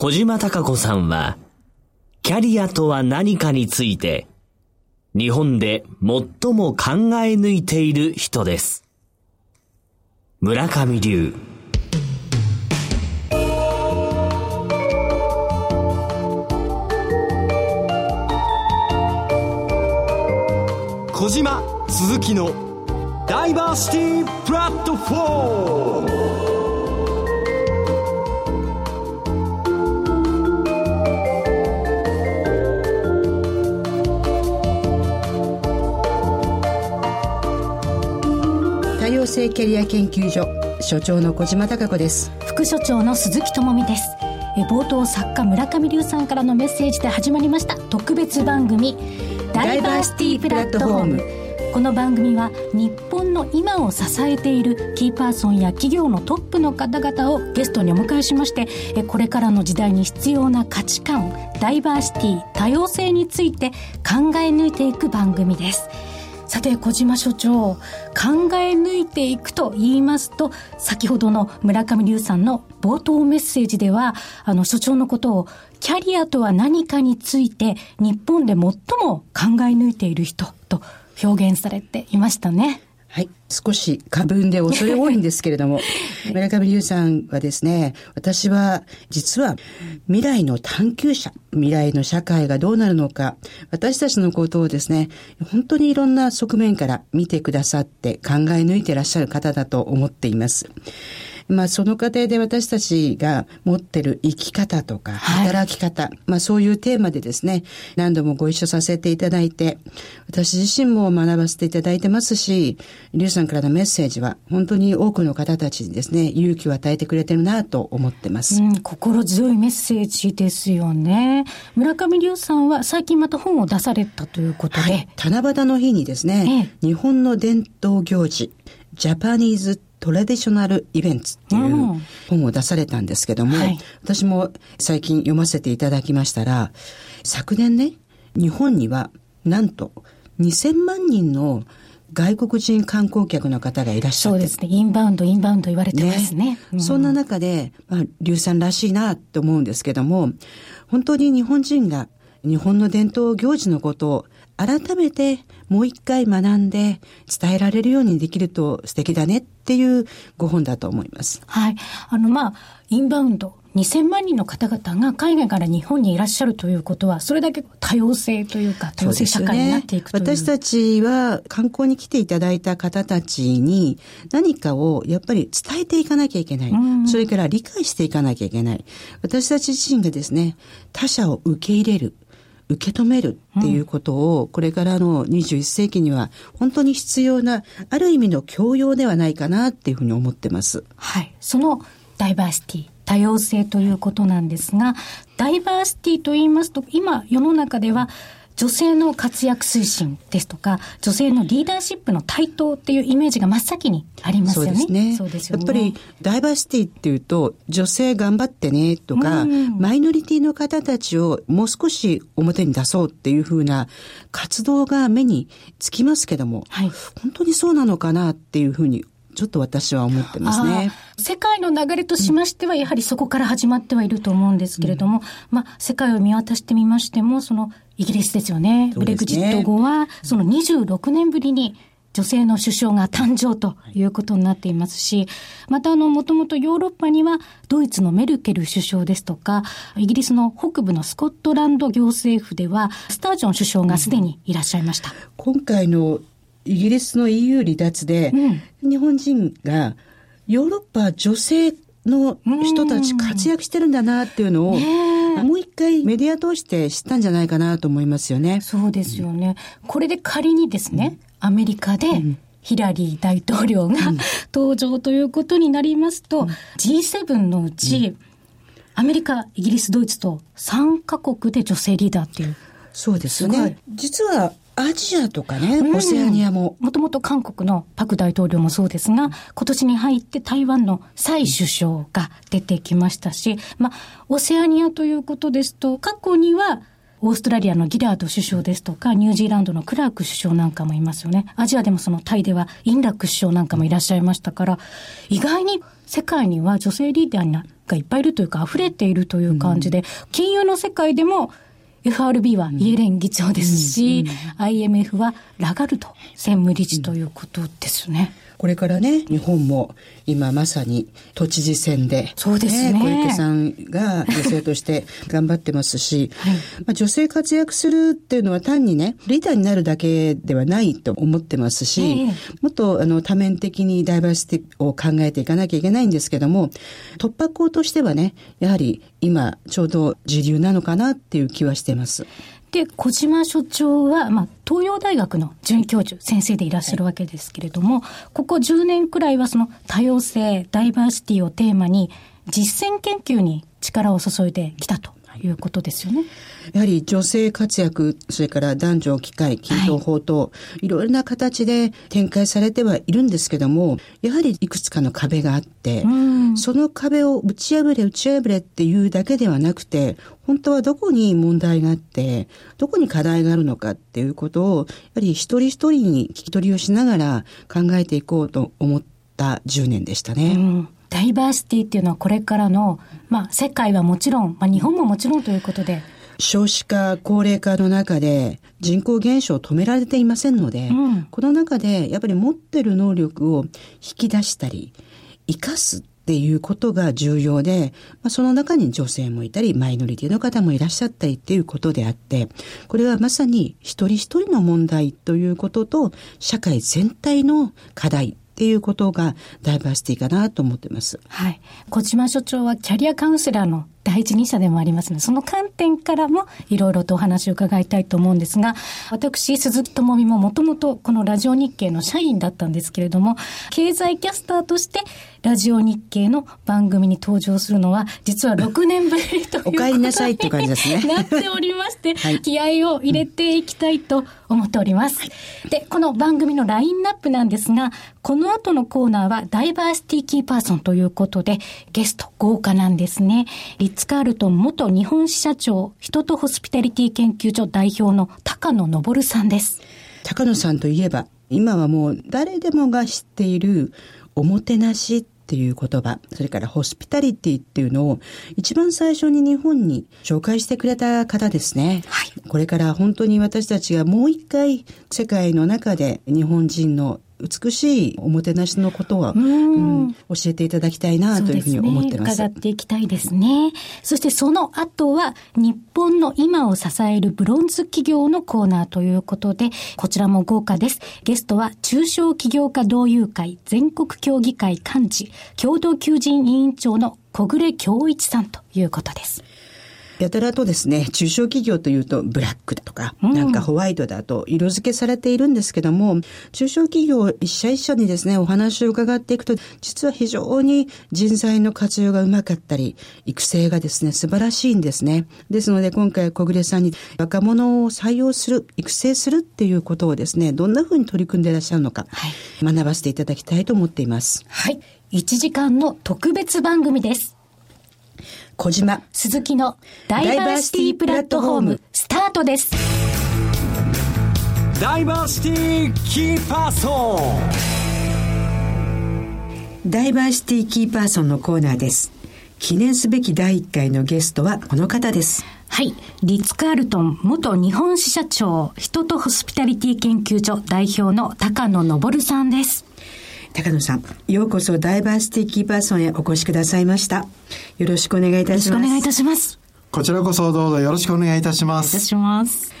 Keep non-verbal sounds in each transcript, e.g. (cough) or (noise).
小島隆子さんは、キャリアとは何かについて、日本で最も考え抜いている人です。村上流。小島鈴木のダイバーシティプラットフォーム性キャリア研究所所長の小島貴子です。副所長の鈴木智美です。え冒頭作家村上龍さんからのメッセージで始まりました。特別番組ダイバーシティプラットフォーム。この番組は日本の今を支えているキーパーソンや企業のトップの方々をゲストにお迎えしましてこれからの時代に必要な価値観ダイバーシティ多様性について考え抜いていく番組です。さて小島所長考え抜いていくと言いますと先ほどの村上龍さんの冒頭メッセージではあの所長のことをキャリアとは何かについて日本で最も考え抜いている人と表現されていましたね。はい。少し過分で恐れ多いんですけれども、村上龍さんはですね、私は実は未来の探求者、未来の社会がどうなるのか、私たちのことをですね、本当にいろんな側面から見てくださって考え抜いていらっしゃる方だと思っています。まあその過程で私たちが持ってる生き方とか働き方、はい、まあそういうテーマでですね、何度もご一緒させていただいて、私自身も学ばせていただいてますし、リュウさんからのメッセージは本当に多くの方たちにですね、勇気を与えてくれてるなと思ってます。うん、心強いメッセージですよね。村上龍さんは最近また本を出されたということで。はい、七夕の日にですね、ええ、日本の伝統行事、ジャパニーズトラディショナルイベントっていう本を出されたんですけども、はい、私も最近読ませていただきましたら、昨年ね、日本にはなんと2000万人の外国人観光客の方がいらっしゃって。そうですね。インバウンド、インバウンド言われてますね。ねうん、そんな中で、まあ、硫酸らしいなと思うんですけども、本当に日本人が日本の伝統行事のことを改めてもう一回学んで伝えられるようにできると素敵だねっていうご本だと思います。はい。あの、まあ、インバウンド、2000万人の方々が海外から日本にいらっしゃるということは、それだけ多様性というか、多様性社会になっていくという、ね、私たちは観光に来ていただいた方たちに何かをやっぱり伝えていかなきゃいけない。それから理解していかなきゃいけない。私たち自身がですね、他者を受け入れる。受け止めるっていうことを、これからの21世紀には本当に必要な、ある意味の教養ではないかなっていうふうに思ってます。はい。そのダイバーシティ、多様性ということなんですが、ダイバーシティと言いますと、今世の中では女性の活躍推進ですとか、女性のリーダーシップの台頭っていうイメージが真っ先にありますよね。そうですね。ね。やっぱりダイバーシティっていうと、女性頑張ってねとか、うん、マイノリティの方たちをもう少し表に出そうっていうふうな活動が目につきますけども、はい、本当にそうなのかなっていうふうにちょっと私は思ってますね。世界の流れとしましては、やはりそこから始まってはいると思うんですけれども、うん、まあ、世界を見渡してみましても、その、イギリスですよね。ブレグジット後は、その26年ぶりに女性の首相が誕生ということになっていますし、またあの、もともとヨーロッパにはドイツのメルケル首相ですとか、イギリスの北部のスコットランド行政府では、スタージョン首相がすでにいらっしゃいました。今回のイギリスの EU 離脱で、うん、日本人がヨーロッパ女性の人たち活躍してるんだなっていうのを、もう一回メディア通して知ったんじゃないかなと思いますよね。そうですよね。これで仮にですね、アメリカで、ヒラリー大統領が、登場ということになりますと、うん、G7 のうち、アメリカ、イギリス、ドイツと3カ国で女性リーダーっていう。そうですよね。実はアジアとかね、オセアニアも。もともと韓国のパク大統領もそうですが、今年に入って台湾の蔡首相が出てきましたし、まあ、オセアニアということですと、過去には、オーストラリアのギラード首相ですとか、ニュージーランドのクラーク首相なんかもいますよね。アジアでもそのタイではインラック首相なんかもいらっしゃいましたから、意外に世界には女性リーダーにがいっぱいいるというか、溢れているという感じで、金融の世界でも、FRB はイエレン議長ですし、IMF はラガルド専務理事ということですね。これからね、日本も今まさに都知事選で、そうですね。小池さんが女性として (laughs) 頑張ってますし、はい、まあ、女性活躍するっていうのは単にね、リーダーになるだけではないと思ってますし、えー、もっとあの多面的にダイバーシティを考えていかなきゃいけないんですけども、突破口としてはね、やはり今ちょうど時流なのかなっていう気はしてます。で、小島所長は、まあ、東洋大学の准教授、先生でいらっしゃるわけですけれども、ここ10年くらいはその多様性、ダイバーシティをテーマに、実践研究に力を注いできたと。いうことですよね。やはり女性活躍、それから男女機会、均等法と、はい、いろいろな形で展開されてはいるんですけども、やはりいくつかの壁があって、その壁を打ち破れ打ち破れっていうだけではなくて、本当はどこに問題があって、どこに課題があるのかっていうことを、やはり一人一人に聞き取りをしながら考えていこうと思った10年でしたね。うんダイバーシティっていうのはこれからの、まあ、世界はもちろん、まあ、日本ももちろんということで。少子化、高齢化の中で人口減少を止められていませんので、うん、この中でやっぱり持ってる能力を引き出したり、生かすっていうことが重要で、まあ、その中に女性もいたり、マイノリティの方もいらっしゃったりっていうことであって、これはまさに一人一人の問題ということと、社会全体の課題っていうことがダイバーシティかなと思ってます。はい。小島所長はキャリアカウンセラーの第一人者でもありますので、その観点からもいろいろとお話を伺いたいと思うんですが、私、鈴木智美ももともとこのラジオ日経の社員だったんですけれども、経済キャスターとしてラジオ日経の番組に登場するのは、実は6年ぶりということ (laughs) お帰りなさいっていう感じですね。(laughs) なっておりまして、はい、気合を入れていきたいと思っております。で、この番組のラインナップなんですが、この後のコーナーはダイバーシティキーパーソンということで、ゲスト豪華なんですね。リッツ・カールトン元日本支社長、人とホスピタリティ研究所代表の高野昇さんです。高野さんといえば、今はもう誰でもが知っているおもてなしっていう言葉、それからホスピタリティっていうのを一番最初に日本に紹介してくれた方ですね。はい。これから本当に私たちがもう一回世界の中で日本人の美しいおもてなしのことは、うん、教えていただきたいなというふうに思ってます。すね、伺っていきたいですね。そしてその後は、日本の今を支えるブロンズ企業のコーナーということで、こちらも豪華です。ゲストは、中小企業家同友会全国協議会幹事、共同求人委員長の小暮京一さんということです。やたらとですね、中小企業というとブラックだとか、なんかホワイトだと色付けされているんですけども、中小企業一社一社にですね、お話を伺っていくと、実は非常に人材の活用がうまかったり、育成がですね、素晴らしいんですね。ですので今回小暮さんに若者を採用する、育成するっていうことをですね、どんなふうに取り組んでいらっしゃるのか、はい、学ばせていただきたいと思っています。はい。1時間の特別番組です。小島鈴木のダイバーシティプラットフォームスタートですダイバーシティキーパーソンダイバーシティキーパーソンのコーナーです記念すべき第1回のゲストはこの方ですはい。リッツ・カールトン元日本支社長、人とホスピタリティ研究所代表の高野昇さんです。高野さん、ようこそダイバーシティキーパーソンへお越しくださいました。よろしくお願いいたします。よろしくお願いいたします。こちらこそどうぞよろしくお願いいたします。いたします。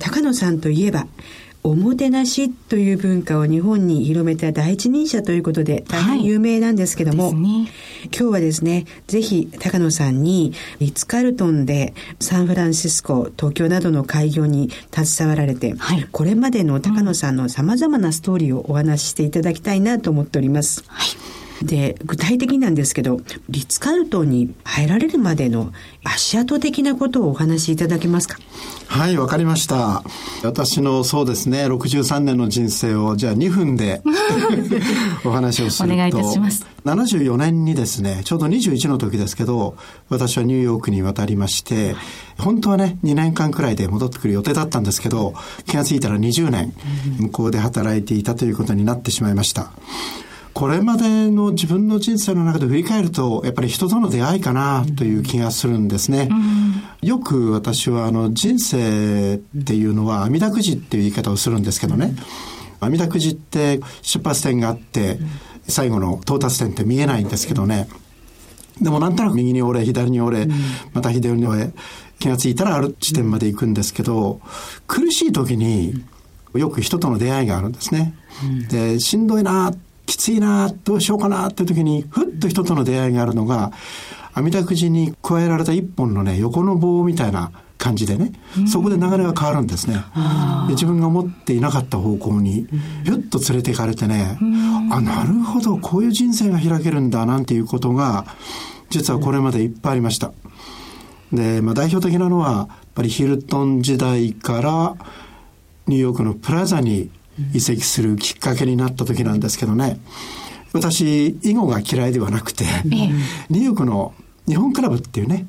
高野さんといえば、おもてなしという文化を日本に広めた第一人者ということで大変有名なんですけども、はいね、今日はですね、ぜひ高野さんにリッツ・カルトンでサンフランシスコ、東京などの開業に携わられて、はい、これまでの高野さんの様々なストーリーをお話ししていただきたいなと思っております。はいで、具体的なんですけど、リッツ・カルトンに入られるまでの足跡的なことをお話しいただけますか？はい、わかりました。私のそうですね、63年の人生をじゃあ2分で (laughs) お話をすると。お願いいたします。74年にですね、ちょうど21の時ですけど、私はニューヨークに渡りまして、本当はね、2年間くらいで戻ってくる予定だったんですけど、気がついたら20年、向こうで働いていたということになってしまいました。これまでの自分の人生の中で振り返ると、やっぱり人との出会いかなという気がするんですね。うん、よく私はあの人生っていうのは阿弥陀くじっていう言い方をするんですけどね。阿弥陀くじって出発点があって、最後の到達点って見えないんですけどね。でもなんとなく右に折れ、左に折れ、また左に折れ、気がついたらある地点まで行くんですけど、苦しい時によく人との出会いがあるんですね。で、しんどいな、きついな、どうしようかなって時に、ふっと人との出会いがあるのが、阿弥陀くじに加えられた一本のね、横の棒みたいな感じでね、そこで流れが変わるんですね。で自分が思っていなかった方向に、ひゅっと連れて行かれてね、あ、なるほど、こういう人生が開けるんだ、なんていうことが、実はこれまでいっぱいありました。で、まあ代表的なのは、やっぱりヒルトン時代からニューヨークのプラザに移籍するきっかけになった時なんですけどね、私、囲碁が嫌いではなくて、ニューヨークの日本クラブっていうね、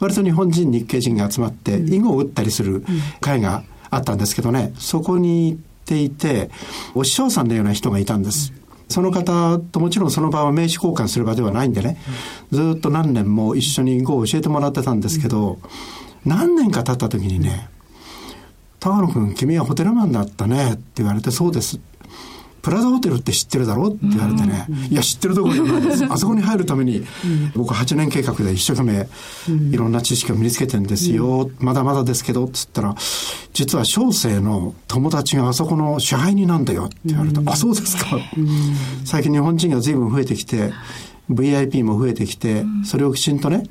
割と日本人、日系人が集まって、囲碁を打ったりする会があったんですけどね、そこに行っていて、お師匠さんのような人がいたんです。その方ともちろんその場は名刺交換する場ではないんでね、ずっと何年も一緒に囲碁を教えてもらってたんですけど、何年か経った時にね、高野君、君はホテルマンだったねって言われて、そうです。プラザホテルって知ってるだろ？って言われてね、いや、知ってるところじゃないです。(laughs) あそこに入るために、僕8年計画で一生懸命いろんな知識を身につけてんですよ。まだまだですけど、つったら、実は小生の友達があそこの支配人なんだよって言われて、あ、そうですか。最近日本人が随分増えてきて、VIP も増えてきて、それをきちんとね、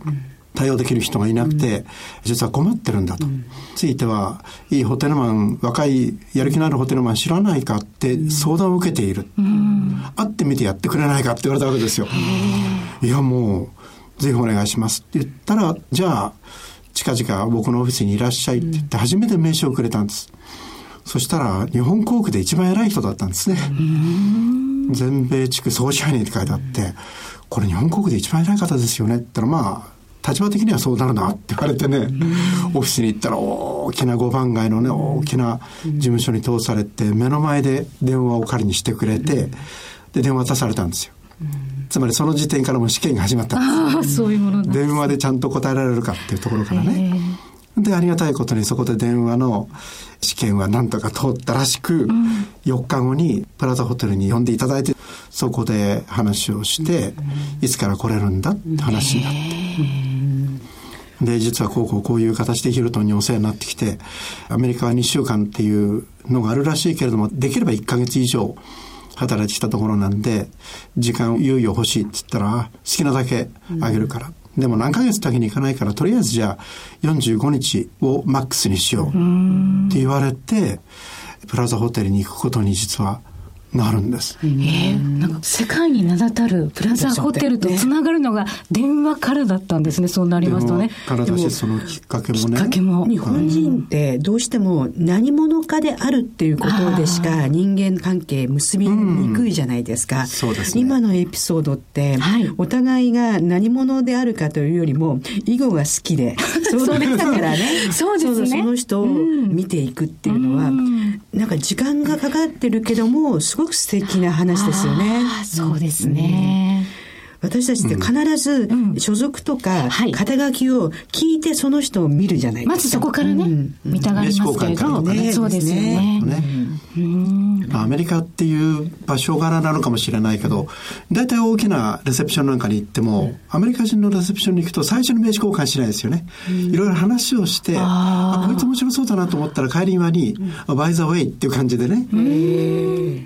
対応できる人がいなくて、実は困ってるんだと。ついては、いいホテルマン、若いやる気のあるホテルマン知らないかって相談を受けている。会ってみてやってくれないかって言われたわけですよ。いや、もう、ぜひお願いしますって言ったら、じゃあ、近々僕のオフィスにいらっしゃいって言って初めて名刺をくれたんです。そしたら、日本航空で一番偉い人だったんですね。全米地区総支配人って書いてあって、これ日本航空で一番偉い方ですよねって言ったら、まあ、立場的にはそうなるなって言われてね、オフィスに行ったら大きな5番街のね、大きな事務所に通されて、目の前で電話を借りにしてくれて、で、電話渡されたんですよ。つまりその時点からも試験が始まったんです。そういうもの電話でちゃんと答えられるかっていうところからね。で、ありがたいことにそこで電話の試験はなんとか通ったらしく、うん、4日後にプラザホテルに呼んでいただいて、そこで話をして、いつから来れるんだって話になって。で、実はこうこうこういう形でヒルトンにお世話になってきて、アメリカは2週間っていうのがあるらしいけれども、できれば1ヶ月以上働いてきたところなんで、時間猶予欲しいって言ったら、好きなだけあげるから。うん、でも何ヶ月だけに行かないから、とりあえずじゃあ45日をマックスにしようって言われて、プラザホテルに行くことに実はなるんです。えー、なんか世界に名だたるプラザホテルとつながるのが電話からだったんですね、そうなりますとね。からだし、そのきっかけもね。きっかけも。日本人ってどうしても何者かであるっていうことでしか人間関係結びにくいじゃないですか。うん、そうです、ね、今のエピソードって、はい、お互いが何者であるかというよりも、囲碁が好きで、(laughs) そうでしたからね。そうですね。その人を見ていくっていうのは、うん、なんか時間がかかってるけども、すごごく素敵な話ですよね。そうですね。私たちって必ず所属とか肩書きを聞いてその人を見るじゃないですか。まずそこからね、見たがりますけれど、ね、そうですよね。アメリカっていう場所柄なのかもしれないけど、大体大きなレセプションなんかに行っても、アメリカ人のレセプションに行くと最初に名刺交換しないですよね。いろいろ話をして、あこいつ面白そうだなと思ったら帰り際に、バイザウェイっていう感じでね、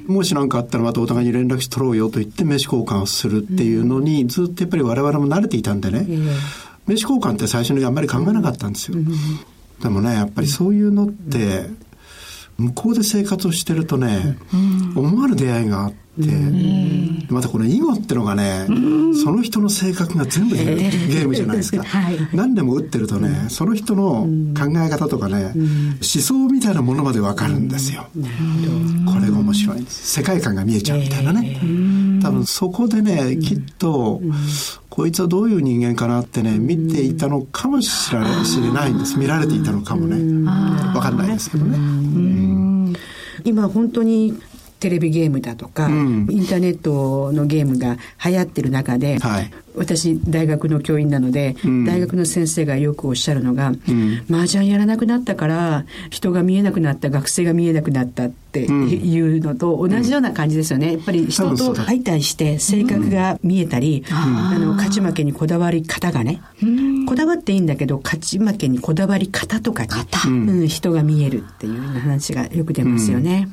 もし何かあったらまたお互いに連絡し取ろうよと言って名刺交換をするっていうのに、にずっとやっぱり我々も慣れていたんでね、名刺交換って最初にあんまり考えなかったんですよ。でもね、やっぱりそういうのって、向こうで生活をしてるとね、思わぬ出会いがあって、またこの囲碁ってのがね、その人の性格が全部出るゲームじゃないですか。(laughs) 何でも打ってるとね、その人の考え方とかね、思想みたいなものまでわかるんですよ。これが面白いんです。世界観が見えちゃうみたいなね。多分そこでね、きっと、こいつはどういう人間かなってね、見ていたのかもしれないんです。見られていたのかもね。わかんないですけどね。今本当にテレビゲームだとか、うん、インターネットのゲームが流行ってる中で、はい、私大学の教員なので、うん、大学の先生がよくおっしゃるのが、うん、麻雀やらなくなったから人が見えなくなった学生が見えなくなったっていうのと同じような感じですよね。やっぱり人と相対して性格が見えたり、あの勝ち負けにこだわり方がね、こだわっていいんだけど勝ち負けにこだわり方とかに、うん、人が見えるっていう話がよく出ますよね。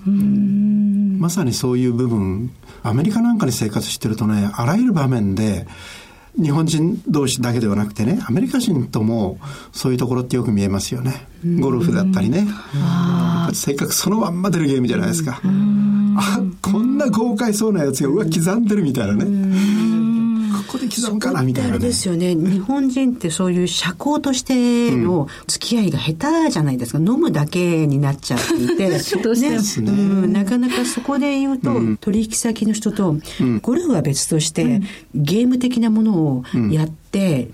まさにそういう部分アメリカなんかに生活してるとねあらゆる場面で日本人同士だけではなくてねアメリカ人ともそういうところってよく見えますよね。ゴルフだったりね。性格そのまんま出るゲームじゃないですか。あこんな豪快そうなやつがうわ刻んでるみたいなねこで刻むかなみたいな、ね、ですよね。(laughs) 日本人ってそういう社交としての付き合いが下手じゃないですか、飲むだけになっちゃっていて。(laughs) ね。ね、うん、なかなかそこで言うと、うん、取引先の人と、ゴルフは別として、ゲーム的なものをやって、うん、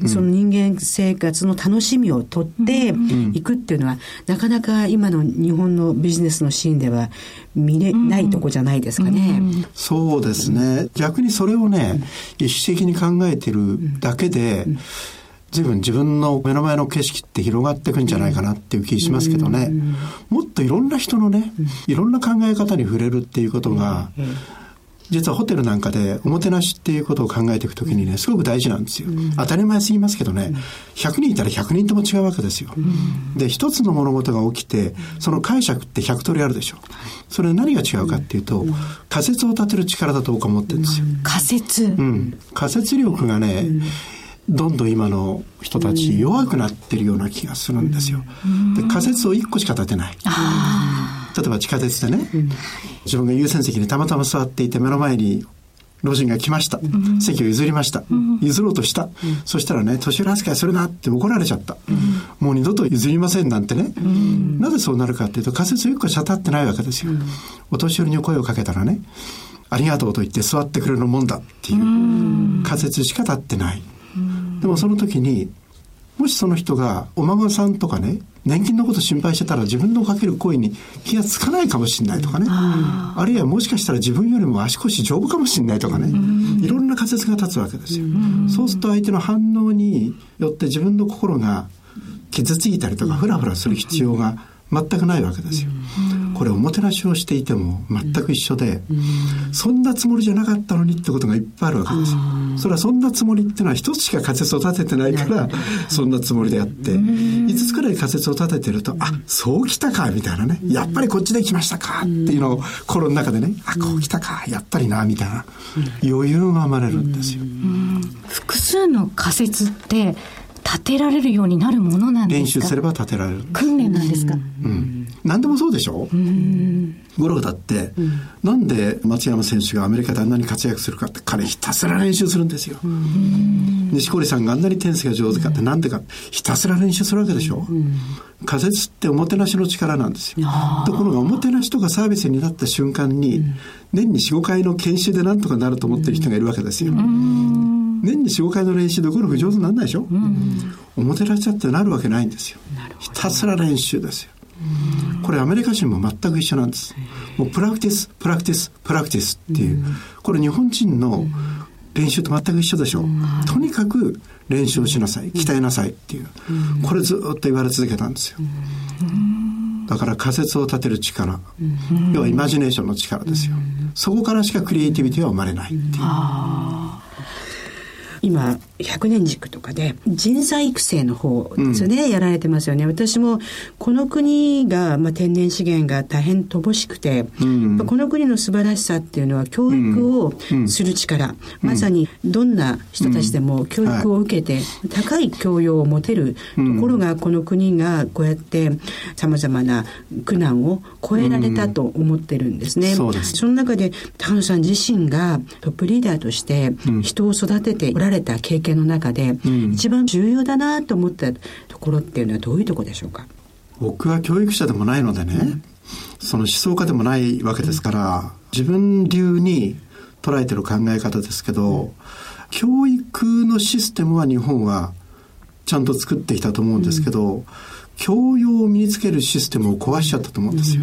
その人間生活の楽しみを取っていくっていうのは、なかなか今の日本のビジネスのシーンでは見れないとこじゃないですかね。そうですね。逆にそれをね、意識的に考えてるだけで、随分自分の目の前の景色って広がっていくんじゃないかなっていう気しますけどね。もっといろんな人のね、いろんな考え方に触れるっていうことが、実はホテルなんかでおもてなしっていうことを考えていくときにね、すごく大事なんですよ。当たり前すぎますけどね、100人いたら100人とも違うわけですよ。で、一つの物事が起きて、その解釈って100通りあるでしょ。それ何が違うかっていうと、仮説を立てる力だと僕は思ってるんですよ。仮説うん。仮説力がね、どんどん今の人たち弱くなってるような気がするんですよ。で仮説を1個しか立てない。例えば地下鉄でね、自分が優先席にたまたま座っていて目の前に老人が来ました。席を譲りました。譲ろうとした。そしたらね、年寄り扱いするなって怒られちゃった。もう二度と譲りませんなんてね。なぜそうなるかっていうと仮説一個しか立ってないわけですよ。お年寄りに声をかけたらね、ありがとうと言って座ってくれるもんだっていう仮説しか立ってない。でもその時にもしその人がお孫さんとかね年金のこと心配してたら自分のかける声に気がつかないかもしれないとかね。あるいはもしかしたら自分よりも足腰丈夫かもしれないとかね。いろんな仮説が立つわけですよ。そうすると相手の反応によって自分の心が傷ついたりとかフラフラする必要が全くないわけですよ。これおもてなしをしていても全く一緒で、そんなつもりじゃなかったのにってことがいっぱいあるわけですよ。それはそんなつもりっていうのは一つしか仮説を立ててないから、そんなつもりであって、五つくらい仮説を立ててると、あ、そうきたか、みたいなね。やっぱりこっちで来ましたか、っていうのを心の中でね、あ、こう来たか、やっぱりな、みたいな余裕が生まれるんですよ。複数の仮説って、立てられるようになるものなんですか？練習すれば立てられる。訓練なんですか、うん、何でもそうでしょ？ゴルフだって、うん、なんで松山選手がアメリカであんなに活躍するかって彼ひたすら練習するんですよ。錦織さんがあんなにテニスが上手かってなんでかひたすら練習するわけでしょ？仮説っておもてなしの力なんですよ。ところがおもてなしとかサービスになった瞬間に、年に4、5回の研修でなんとかなると思ってる人がいるわけですよ。年に4、5回の練習でゴルフ上手にならないでしょ、うん、おもてなしだってなるわけないんですよ。ひたすら練習ですよ。これアメリカ人も全く一緒なんです。もう practice、practice、practice っていう、これ日本人の練習と全く一緒でしょ。とにかく練習をしなさい、鍛えなさいっていう。これずっと言われ続けたんですよ。だから仮説を立てる力、要はイマジネーションの力ですよ。そこからしかクリエイティビティは生まれないっていう。今100年軸とかで人材育成の方ですよね、うん、やられてますよね。私もこの国が、まあ、天然資源が大変乏しくて、うん、この国の素晴らしさっていうのは教育をする力、うん、まさにどんな人たちでも教育を受けて、高い教養を持てるところがこの国がこうやってさまざまな苦難を超えられたと思ってるんですね。そその中で高野さん自身がトップリーダーとして人を育てておられた経験の中で、一番重要だなと思ったところっていうのはどういうところでしょうか？僕は教育者でもないのでね、うん、その思想家でもないわけですから、自分流に捉えてる考え方ですけど、うん、教育のシステムは日本はちゃんと作ってきたと思うんですけど、うん、教養を身につけるシステムを壊しちゃったと思うんですよ。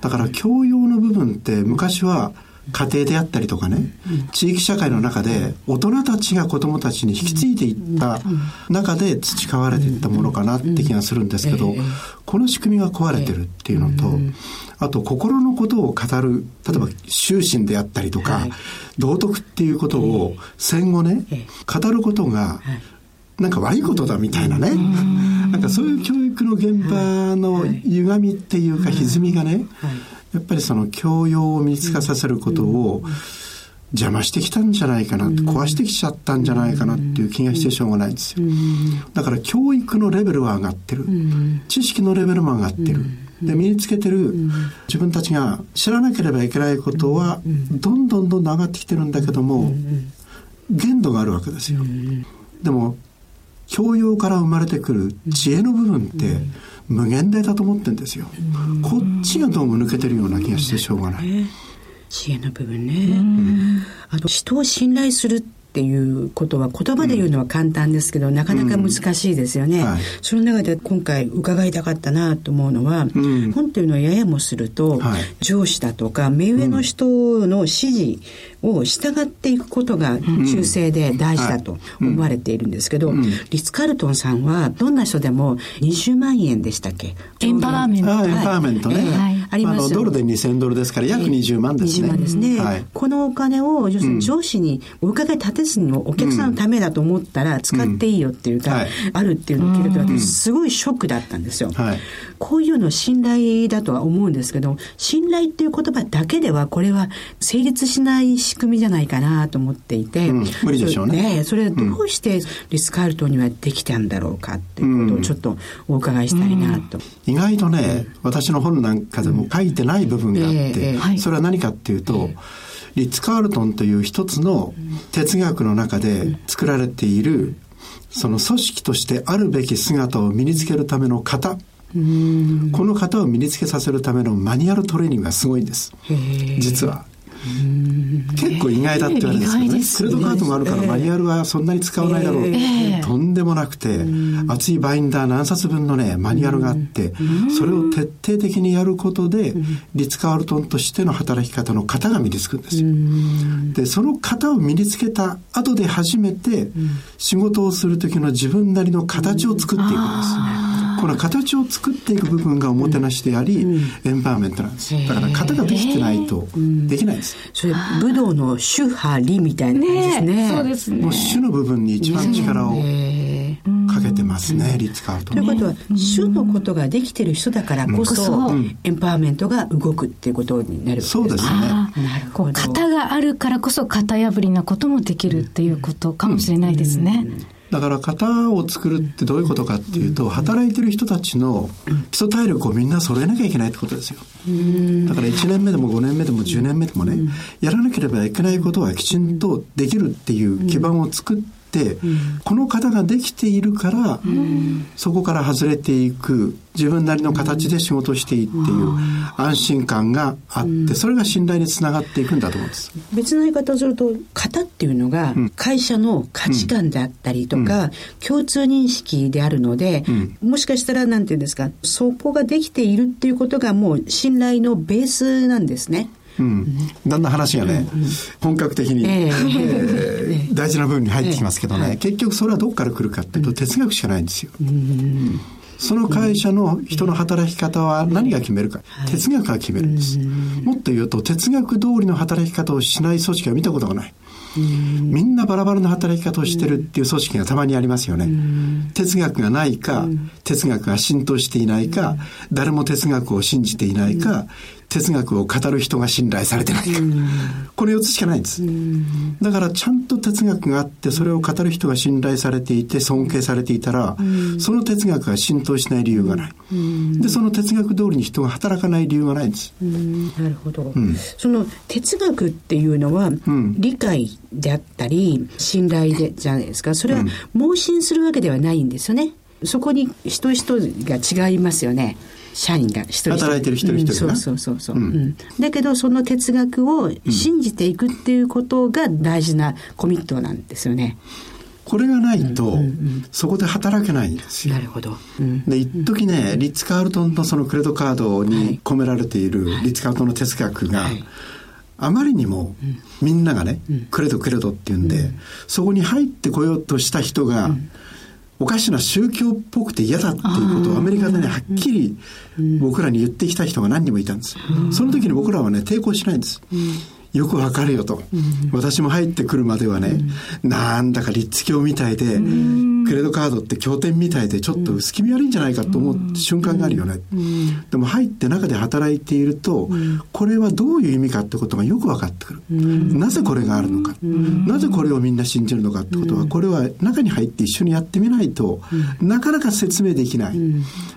だから教養の部分って昔は家庭であったりとかね、地域社会の中で大人たちが子供たちに引き継いでいった中で培われていったものかなって気がするんですけど、この仕組みが壊れてるっていうのと、あと心のことを語る、例えば終身であったりとか、道徳っていうことを戦後ね、語ることが、なんか悪いことだみたいなね。なんかそういう教育の現場の歪みっていうか歪みがね、やっぱりその教養を身につかさせることを邪魔してきたんじゃないかな、壊してきちゃったんじゃないかなっていう気がしてしょうがないんですよ。だから教育のレベルは上がってる。知識のレベルも上がってる。で身につけてる自分たちが知らなければいけないことはどんどんどんどん上がってきてるんだけども限度があるわけですよ。でも教養から生まれてくる知恵の部分って無限大だと思ってるんですよ。こっちがどうも抜けてるような気がしてしょうがない。知恵の部分ね。あの人を信頼するっていうことは言葉で言うのは簡単ですけど、うん、なかなか難しいですよね、うん。はい、その中で今回伺いたかったなと思うのは、うん、本というのはややもすると、はい、上司だとか目上の人の指示を従っていくことが中性で大事だと思われているんですけど、リッツ・カルトンさんはどんな人でも20万円でしたっけ？エンパワーメント。エンパワーメントね。はい、あります。ドルで2000ドルですから約20万ですね。20万ですね。はい、このお金を要するに上司にお伺い立てずにお客さんのためだと思ったら使っていいよっていうか、あるっていうのを聞いた時すごいショックだったんですよ。はい、こういうの信頼だとは思うんですけど、信頼っていう言葉だけではこれは成立しない仕組みじゃないかなと思っていて、うん、無理でしょうね。それどうしてリスカールトンにはできたんだろうかっていうことをちょっとお伺いしたいなと。意外とね、私の本なんかでも書いてない部分があって、それは何かっていうと、リッツ・カールトンという一つの哲学の中で作られている、その組織としてあるべき姿を身につけるための型、この型を身につけさせるためのマニュアルトレーニングがすごいんです。実は。結構意外だって言われるんですけどね。クレドカードもあるからマニュアルはそんなに使わないだろう。とんでもなくて、厚いバインダー何冊分のね、マニュアルがあって、それを徹底的にやることで、リッツ・カールトンとしての働き方の型が身につくんですよ。で、その型を身につけた後で初めて、仕事をする時の自分なりの形を作っていくんです。この形を作っていく部分がおもてなしであり、エンパワーメントなんです。だから型ができてないとできないです、それ武道の主派理みたいな感じですね。そうですね。もう主の部分に一番力をかけてますね、リッツ・カールトということは、主のことができてる人だからこそ、エンパワーメントが動くっていうことになるそうですね。なるほど。型があるからこそ型破りなこともできるっていうことかもしれないですね、だから型を作るってどういうことかっていうと、働いてる人たちの基礎体力をみんな揃えなきゃいけないってことですよ。だから1年目でも5年目でも10年目でもね、やらなければいけないことはきちんとできるっていう基盤を作って、、うん、この方ができているから、うん、そこから外れていく自分なりの形で仕事していいっていう安心感があって、それが信頼につながっていくんだと思うんです。別の言い方をすると型っていうのが会社の価値観であったりとか、共通認識であるので、もしかしたらなんていうんですかそこができているっていうことがもう信頼のベースなんですね。うん、だんだん話がね、本格的に、えー、大事な部分に入ってきますけどね、結局それはどこから来るかっていうと哲学しかないんですよ。その会社の人の働き方は何が決めるか、哲学が決めるんです。もっと言うと哲学通りの働き方をしない組織は見たことがない。みんなバラバラな働き方をしてるっていう組織がたまにありますよね。哲学がないか、哲学が浸透していないか、誰も哲学を信じていないか、哲学を語る人が信頼されてないか。これ4つしかないんです。だからちゃんと哲学があって、それを語る人が信頼されていて、尊敬されていたら、その哲学が浸透しない理由がない。で、その哲学通りに人が働かない理由がないんです。なるほど。その哲学っていうのは、理解であったり、信頼でじゃないですか。それは盲信するわけではないんですよね。そこに人人が違いますよね。社員が一人。働いてる一人一人、うん、そうそうそうそう、うん、だけどその哲学を信じていくっていうことが大事なコミットなんですよね。これがないと、そこで働けないんですよ。なるほど。で、一時ね、リッツ・カールトンのそのクレドカードに込められているリッツ・カールトンの哲学が、あまりにもみんながね、クレドクレドって言うんで、そこに入ってこようとした人が、おかしな宗教っぽくて嫌だっていうことをアメリカでね、はっきり僕らに言ってきた人が何人もいたんです。その時に僕らはね、抵抗しないんです。よくわかるよと、うん、私も入ってくるまではね、うん、なんだか立地教みたいで、うん、クレドカードって経典みたいでちょっと薄気味悪いんじゃないかと思う瞬間があるよね、でも入って中で働いていると、これはどういう意味かってことがよく分かってくる、なぜこれがあるのか、なぜこれをみんな信じるのかってことはこれは中に入って一緒にやってみないと、なかなか説明できない、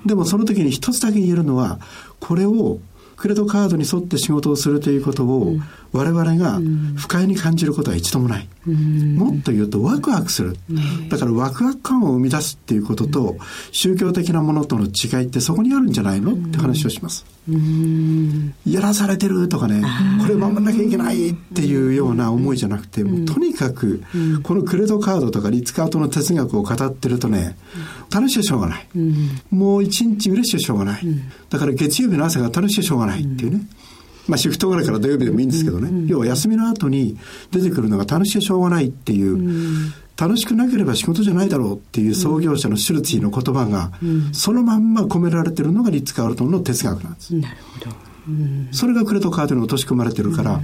でもその時に一つだけ言えるのはこれをクレドカードに沿って仕事をするということを、我々が不快に感じることは一度もない。もっと言うとワクワクする。だからワクワク感を生み出すっていうことと、宗教的なものとの違いってそこにあるんじゃないの？って話をします。やらされてるとかね、これ守らなきゃいけないっていうような思いじゃなくて、もうとにかく、このクレドカードとかリッツカードの哲学を語ってるとね、楽しいしょうがない。もう一日嬉しいしょうがない。だから月曜日の朝が楽しいしょうがないっていうね。まあ、シフトぐらいから土曜日でもいいんですけどね、うん、要は休みの後に出てくるのが楽しいしょうがないっていう、うん、楽しくなければ仕事じゃないだろうっていう創業者のシュルツィの言葉が、そのまんま込められてるのがリッツ・カールトンの哲学なんです。なるほど。それがクレトカードに落とし込まれてるから、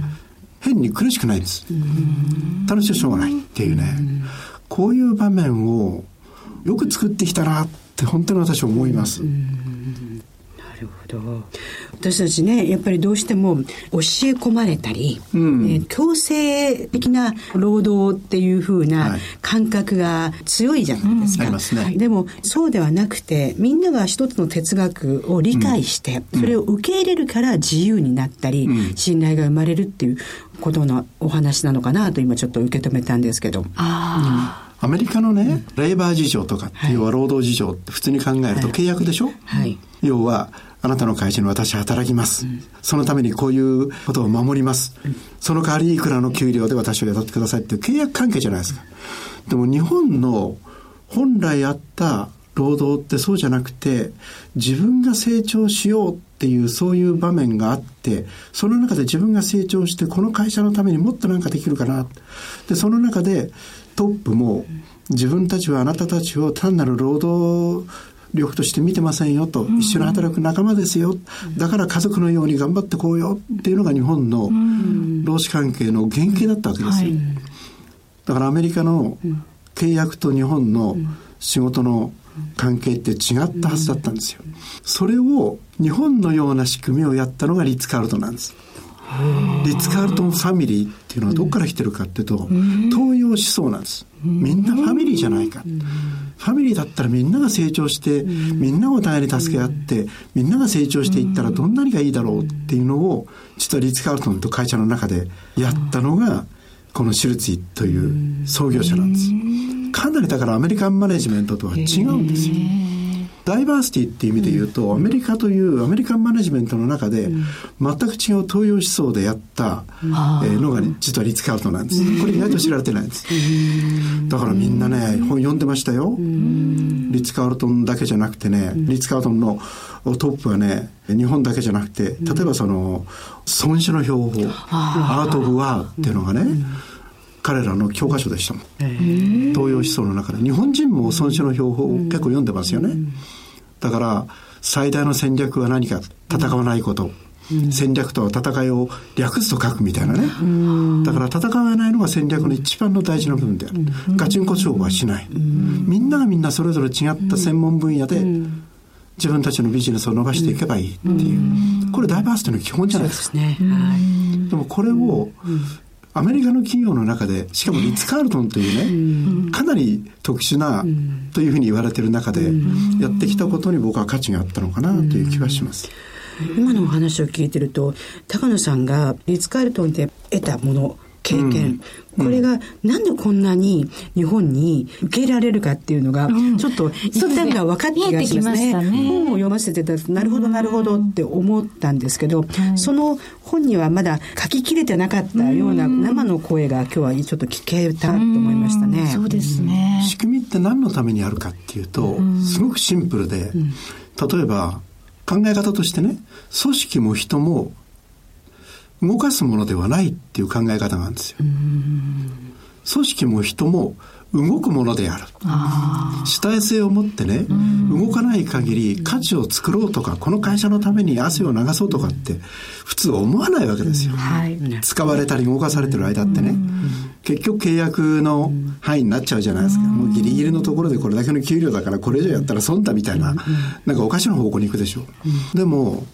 変に苦しくないんです。楽しいしょうがないっていうね、こういう場面をよく作ってきたなって本当に私は思います。るほど。私たちねやっぱりどうしても教え込まれたり、うん、えー、強制的な労働っていうふうな感覚が強いじゃないですか、はいうん、でもそうではなくてみんなが一つの哲学を理解して、うん、それを受け入れるから自由になったり、信頼が生まれるっていうことのお話なのかなと今ちょっと受け止めたんですけど。あアメリカのね、レーバー事情とか、要は労働事情って普通に考えると契約でしょ、はい、要はあなたの会社に私働きます、うん、そのためにこういうことを守ります、うん、その代わりいくらの給料で私を雇ってくださいっていう契約関係じゃないですか。でも日本の本来あった労働ってそうじゃなくて自分が成長しようっていうそういう場面があってその中で自分が成長してこの会社のためにもっとなんかできるかな。でその中でトップも自分たちはあなたたちを単なる労働力として見てませんよと、一緒に働く仲間ですよ、だから家族のように頑張ってこうよっていうのが日本の労使関係の原型だったわけですよ。だからアメリカの契約と日本の仕事の関係って違ったはずだったんですよ。それを日本のような仕組みをやったのがリッツ・カールトンなんです。リッツ・カールトンファミリーっていうのはどこから来てるかっていうと、東洋思想なんです。みんなファミリーじゃないか。ファミリーだったらみんなが成長して、みんなお互いに助け合って、みんなが成長していったらどんなにがいいだろうっていうのを、実はリッツ・カールトンと会社の中でやったのが、このシュルツィという創業者なんです。かなりだからアメリカンマネジメントとは違うんですよ。ダイバーシティっていう意味で言うと、アメリカというアメリカンマネジメントの中で、全く違う東洋思想でやった、えのが、実はリッツ・カールトンなんです。これ意外と知られてないんです。だからみんなね、本読んでましたよ。リッツ・カールトンだけじゃなくてね、リッツ・カールトンのトップはね、日本だけじゃなくて、例えばその、孫子の標法、アー。ト・オブ・ワーっていうのがね、彼らの教科書でしたもん。東洋思想の中で。日本人も孫子の標法を結構読んでますよね。だから最大の戦略は何か戦わないこと、うん、戦略とは戦いを略すと書くみたいなね、うん、だから戦わないのが戦略の一番の大事な部分である、うん、ガチンコ勝負はしない、みんながみんなそれぞれ違った専門分野で自分たちのビジネスを伸ばしていけばいいっていう、これダイバーシティの基本じゃないですか。でもこれをアメリカの企業の中でしかもリッツ・カールトンというね、かなり特殊な、というふうに言われてる中でやってきたことに僕は価値があったのかなという気はします。今のお話を聞いてると高野さんがリッツ・カールトンで得たもの経験、これがなんでこんなに日本に受け入れられるかっていうのが、ちょっと一旦が分かった気がしますね。すね。本を読ませてたなるほどなるほどって思ったんですけど、その本にはまだ書ききれてなかったような生の声が今日はちょっと聞けたと思いましたね。そうですね。仕組みって何のためにあるかっていうと、すごくシンプルで、例えば考え方としてね、組織も人も動かすものではないっていう考え方なんですよ。組織も人も動くものである。主体性を持ってね、動かない限り価値を作ろうとか、この会社のために汗を流そうとかって普通思わないわけですよ。はい、使われたり動かされてる間ってね。結局契約の範囲になっちゃうじゃないですか。もうギリギリのところでこれだけの給料だからこれ以上やったら損だみたいな、なんかおかしな方向に行くでしょう。でも、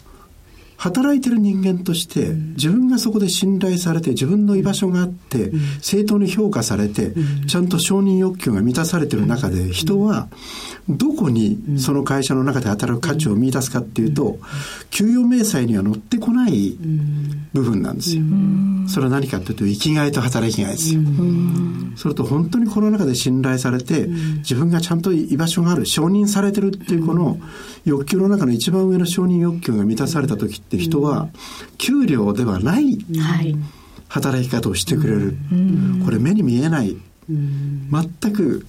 働いてる人間として自分がそこで信頼されて自分の居場所があって正当に評価されてちゃんと承認欲求が満たされてる中で人はどこにその会社の中で働く価値を見出すかっていうと給与明細には乗ってこない部分なんですよ。それは何かっていうと生きがいと働きがいですよ。それと本当にこの中で信頼されて自分がちゃんと居場所がある承認されてるっていうこの欲求の中の一番上の承認欲求が満たされた時って人は給料ではない働き方をしてくれる、これ目に見えない全く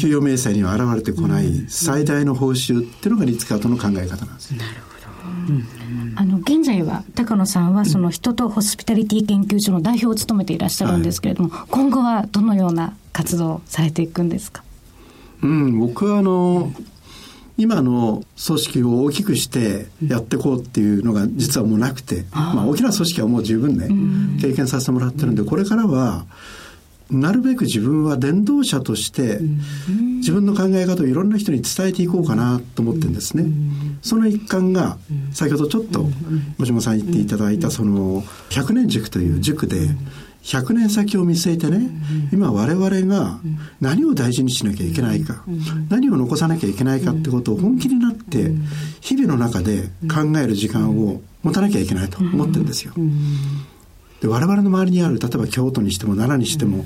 給与明細には現れてこない最大の報酬っていうのがリッツカートの考え方なんです。なるほど。あの現在は高野さんはその人とホスピタリティ研究所の代表を務めていらっしゃるんですけれども、はい、今後はどのような活動をされていくんですか、うん、僕はあの、今の組織を大きくしてやっていこうっていうのが実はもうなくて、まあ、大きな組織はもう十分ね、経験させてもらってるんで、これからは、なるべく自分は伝道者として自分の考え方をいろんな人に伝えていこうかなと思ってるんですね。その一環が先ほどちょっとも島さん言っていただいたその100年塾という塾で100年先を見据えてね今我々が何を大事にしなきゃいけないか何を残さなきゃいけないかってことを本気になって日々の中で考える時間を持たなきゃいけないと思ってるんですよ。で我々の周りにある例えば京都にしても奈良にしても、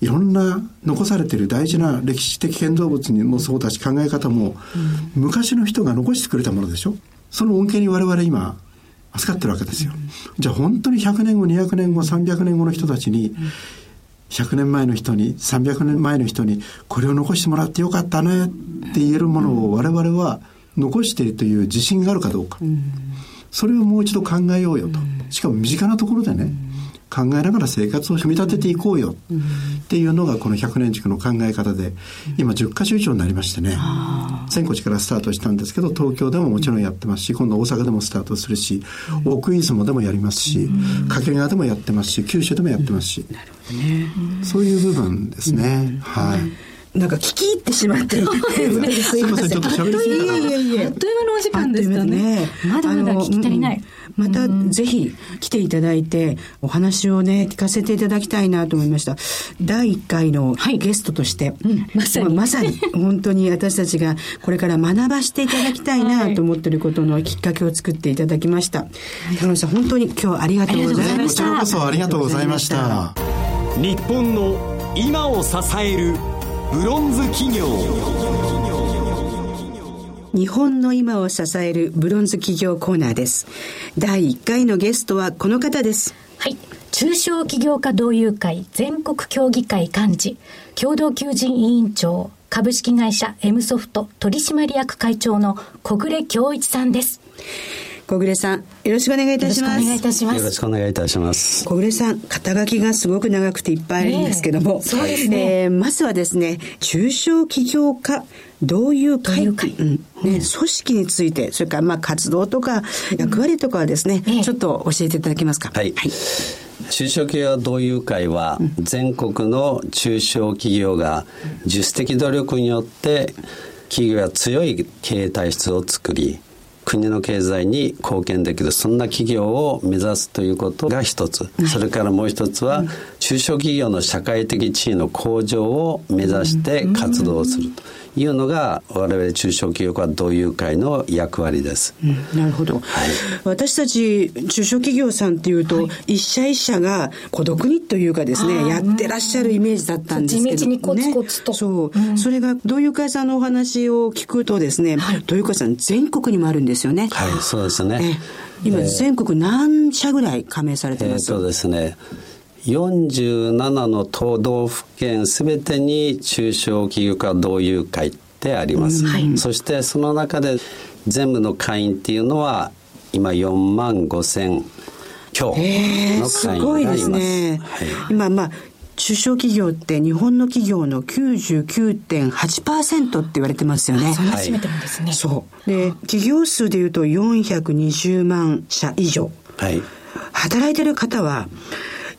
いろんな残されてる大事な歴史的建造物にもそうだし考え方も、昔の人が残してくれたものでしょ？その恩恵に我々今預かってるわけですよ。じゃあ本当に100年後200年後300年後の人たちに、100年前の人に300年前の人にこれを残してもらってよかったねって言えるものを我々は残しているという自信があるかどうか、それをもう一度考えようよと。しかも身近なところでね、考えながら生活を組み立てていこうよ。っていうのがこの100年軸の考え方で今10か所以上になりましてね。千個からスタートしたんですけど東京でももちろんやってますし今度大阪でもスタートするし奥出雲でもやりますし掛川でもやってますし九州でもやってますし。そういう部分ですね。はい。なんか聞き入ってしまって (laughs) すいません、ちょっと喋りすぎた。いやいやいや。あっという間のお時間ですかね。まだまだ聞き足りない。またぜひ来ていただいて、お話をね、聞かせていただきたいなと思いました。第1回のゲストとして、はいうん、まさに、まさに本当に私たちがこれから学ばせていただきたいなと思っていることのきっかけを作っていただきました。高野さん、本当に今日ありがとうございました。こちらこそありがとうございました。日本の今を支えるブロンズ企業。日本の今を支えるブロンズ企業コーナーです。第1回のゲストはこの方です。はい。中小企業家同友会全国協議会幹事共同求人委員長株式会社 M ソフト取締役会長の小暮恭一さんです小暮さん、よろしくお願いいたします。お願いいたします。よろしくお願いいたします。小暮さん、肩書きがすごく長くていっぱいあるんですけども、そうですね、えー、まずはですね、中小企業家同友会、会うんね、組織について、それからまあ活動とか役割とかはですね、うん、ちょっと教えていただけますか？はい。はい中小企業同友会は全国の中小企業が自主的努力によって企業が強い経営体質を作り国の経済に貢献できるそんな企業を目指すということが一つ、それからもう一つは、中小企業の社会的地位の向上を目指して活動するというのが我々中小企業家同友会の役割です。うん、なるほど、はい、私たち中小企業さんっていうと、はい、一社一社が孤独にというかですねやってらっしゃるイメージだったんですけど、ね、地道にコツコツと。そう、うん、それが同友会さんのお話を聞くとですね、はい、同友会さん全国にもあるんですよね。はい、そうですね。今、全国何社ぐらい加盟されてます？えー、そうですね。47の都道府県すべてに中小企業家同友会ってあります、はい、そしてその中で全部の会員っていうのは今4万5千強の会員がいます、すごいですね、はい、今まあ中小企業って日本の企業の99.8%って言われてますよね。そんな占めてるんですね。そう。で、企業数でいうと420万社以上。はい。働いてる方は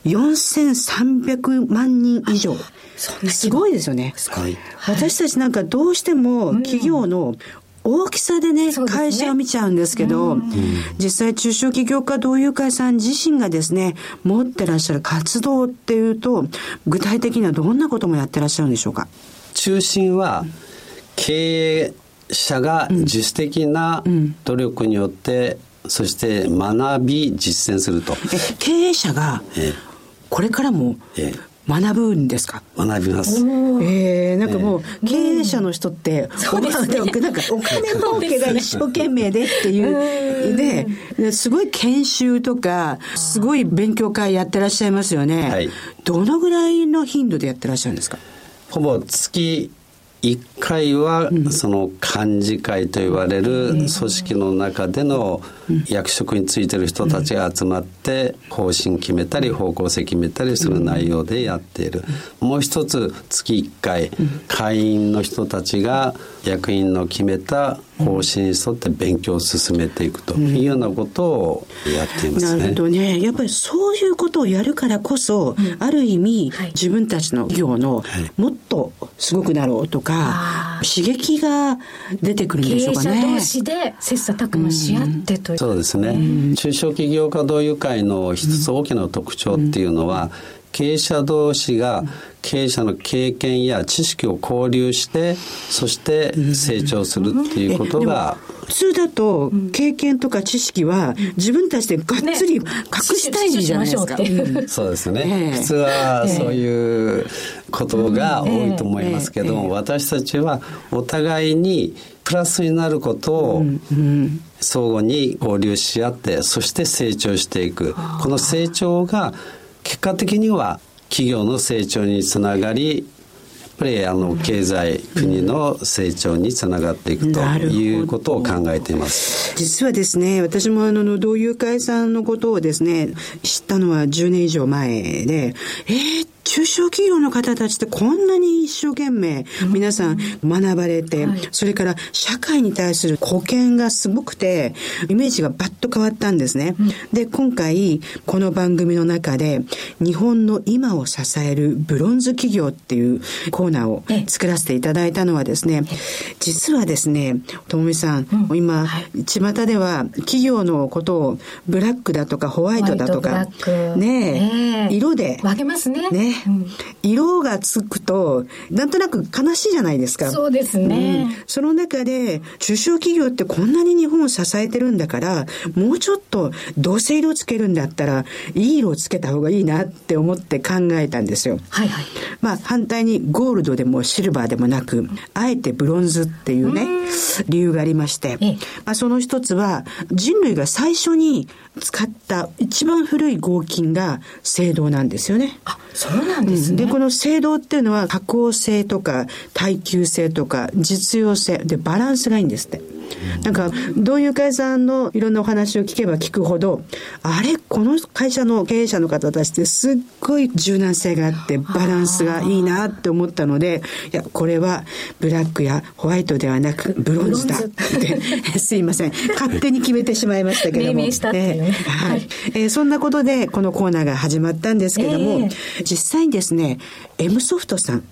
4300万人以上。すごいですよね。はい、私たちなんかどうしても企業の大きさでね、ね。会社を見ちゃうんですけど、うん、実際中小企業家同友会さん自身がですね、持ってらっしゃる活動っていうと、具体的にはどんなこともやってらっしゃるんでしょうか？中心は、経営者が自主的な努力によって、そして学び実践すると。経営者が、これからも学ぶんですか？学びます。ええー、なんかもう、経営者の人って、おね、なんかお金儲けが一生懸命でっていう、で、すごい研修とか、すごい勉強会やってらっしゃいますよね。はい、どのぐらいの頻度でやってらっしゃるんですか？ほぼ月1回はその幹事会と言われる組織の中での役職についてる人たちが集まって方針決めたり方向性決めたりする内容でやっている。もう一つ月1回会員の人たちが役員の決めた方針に沿って勉強を進めていくというようなことをやっていますね。なるほどね。やっぱりそういうことをやるからこそ、うん、ある意味、はい、自分たちの業のもっとすごくなろうとか、刺激が出てくるんでしょうかね。経営者同士で切磋琢磨し合ってという。そうですね。中小企業家同友会の一つ大きな特徴っていうのは、うん経営者同士が経営者の経験や知識を交流してそして成長するっていうことが、普通だと経験とか知識は自分たちでがっつり隠したいじゃないですか。ね、(laughs) そうですね、普通はそういうことが多いと思いますけど、私たちはお互いにプラスになることを相互に交流し合ってそして成長していく。この成長が結果的には企業の成長につながりやっぱりあの経済、国の成長につながっていくということを考えています。実はですね、私もあの、同友会さんのことをですね、知ったのは10年以上前で、えー、中小企業の方たちってこんなに一生懸命皆さん学ばれて、それから社会に対する貢献がすごくて、イメージがバッと変わったんですね。で、今回、この番組の中で、日本の今を支えるブロンズ企業っていうコーナーを作らせていただいたのはですね、実はですね、ともみさん、今、巷では企業のことをブラックだとかホワイトだとか、ね色で。分けますね。ね。色がつくと、なんとなく悲しいじゃないですか。そうですね。うん、その中で、中小企業ってこんなに日本を支えてるんだから、もうちょっとどうせ色つけるんだったら、いい色をつけた方がいいなって思って考えたんですよ。はいはい。まあ反対にゴールドでもシルバーでもなく、あえてブロンズっていうね、理由がありまして、まあその一つは人類が最初に使った一番古い合金が青銅なんですよね。あ、そうなんですね。で、この青銅っていうのは加工性とか耐久性とか実用性でバランスがいいんですって。なんか、同友会さんのいろんなお話を聞けば聞くほど、あれ、この会社の経営者の方たちってすっごい柔軟性があって、バランスがいいなって思ったので、いや、これはブラックやホワイトではなく、ブロンズだって、(laughs) すいません。勝手に決めてしまいましたけども。命したっていうね。えー、はい。えー、そんなことで、このコーナーが始まったんですけども、えー、実際にですね、M ソフトさん、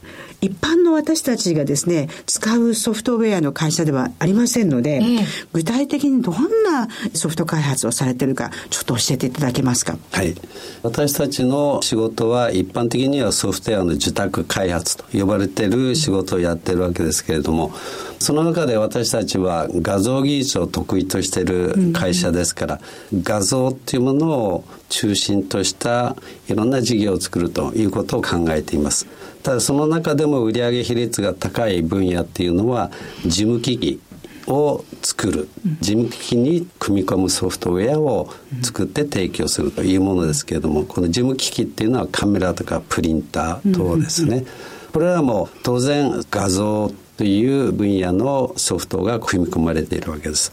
一般の私たちがですね、使うソフトウェアの会社ではありませんので、えー、具体的にどんなソフト開発をされてるか、ちょっと教えていただきけますか？はい。私たちの仕事は一般的にはソフトウェアの受託開発と呼ばれてる仕事をやってるわけですけれどもその中で私たちは画像技術を得意としている会社ですから、うん、画像っていうものを中心としたいろんな事業を作るということを考えていますただその中でも売上比率が高い分野っていうのは事務機器を作る事務機器に組み込むソフトウェアを作って提供するというものですけれどもこの事務機器っていうのはカメラとかプリンター等ですね。これらも当然画像という分野のソフトが組み込まれているわけです。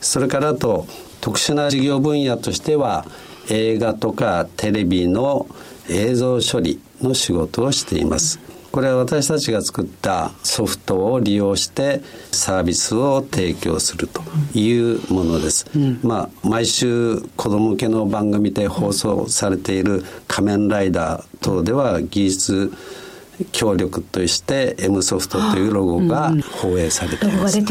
それからと特殊な事業分野としては映画とかテレビの映像処理の仕事をしています。これは私たちが作ったソフトを利用してサービスを提供するというものです。うん、まあ毎週子供向けの番組で放送されている仮面ライダー等では技術協力として M ソフトというロゴが放映されています。うん、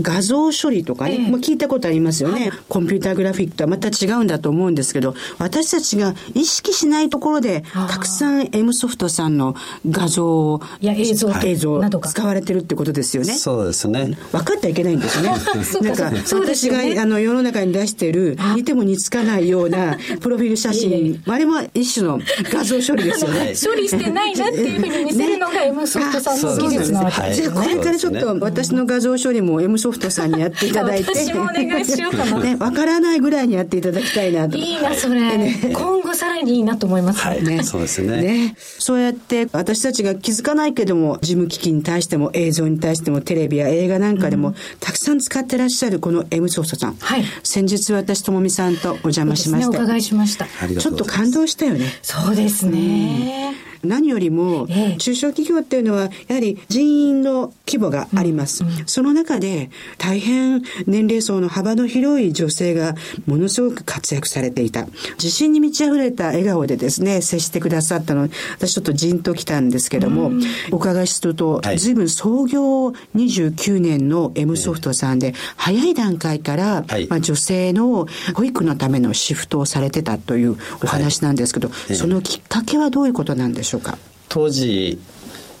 画像処理とかね、えー、まあ、聞いたことありますよね、はい、コンピューターグラフィックとはまた違うんだと思うんですけど、私たちが意識しないところで、たくさん M ソフトさんの画像、いや映像、映像など使われてるってことですよね。そうですね。分かってはいけないんですよね。(laughs) なんか、私があの世の中に出してる、似ても似つかないようなプロフィール写真、あれも一種の画像処理ですよね。(laughs) 処理してないなっていうふうに見せるのが M ソフトさんの技術なわけです、じゃあこれからちょっと私の画像処理も M ソフトさんにやってい。ただい。て私もお願い。しようかな、ね、分からない。ぐらい。にやってい。ただきたい。なといい。なそれ、ね、今後さらにい。い。なと思い。ます、はい、ねそうですねねそうやって私たちが気づかない。けども事務機器に対しても映像に対してもテレビや映画なんかでも、たくさん使ってらっしゃるこの M ソフトさん、はい、先日私ともみさんとお邪魔しました、ね、お伺い。しましたちょっと感動したよねそうですね、うん何よりも、中小企業っていうのは、やはり人員の規模があります。うんうん、その中で、大変年齢層の幅の広い女性がものすごく活躍されていた。自信に満ち溢れた笑顔でですね、接してくださったの。私ちょっとじんときたん。ですけども、うん、お伺いすると、はい、随分創業29年の M ソフトさんで、早い段階から、はい、まあ、女性の保育のためのシフトをされてたというお話なんですけど、はい、そのきっかけはどういうことなんでしょうか？当時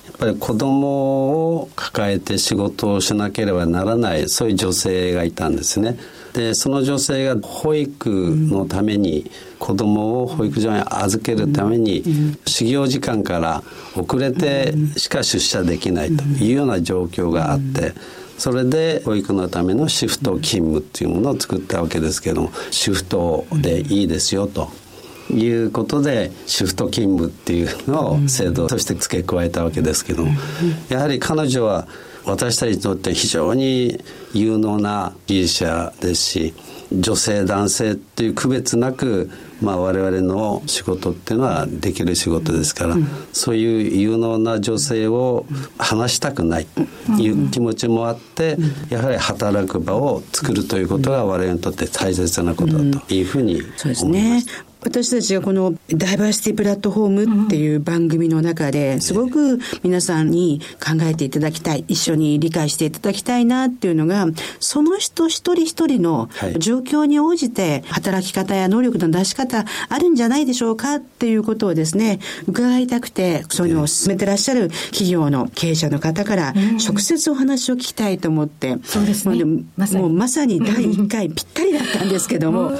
やっぱり子供を抱えて仕事をしなければならないそういう女性がいたんですね。でその女性が保育のために子供を保育所に預けるために始業時間から遅れてしか出社できないというような状況があってそれで保育のためのシフト勤務っていうものを作ったわけですけどもシフトでいいですよということでシフト勤務っていうのを制度として付け加えたわけですけどもやはり彼女は私たちにとって非常に有能な技術者ですし女性男性っていう区別なく、まあ、我々の仕事っていうのはできる仕事ですから、うん、そういう有能な女性を話したくないという気持ちもあって、やはり働く場を作るということが我々にとって大切なことだというふうに思います。うん、ね。私たちがこのダイバーシティプラットフォームっていう番組の中ですごく皆さんに考えていただきたい、一緒に理解していただきたいなっていうのが、その人一人一人の状況に応じて働き方や能力の出し方あるんじゃないでしょうかっていうことをですね、伺いたくて、そういうのを進めてらっしゃる企業の経営者の方から直接お話を聞きたいと思って、そうですね。もうまさに第1回 (laughs) ぴったりだったんですけども、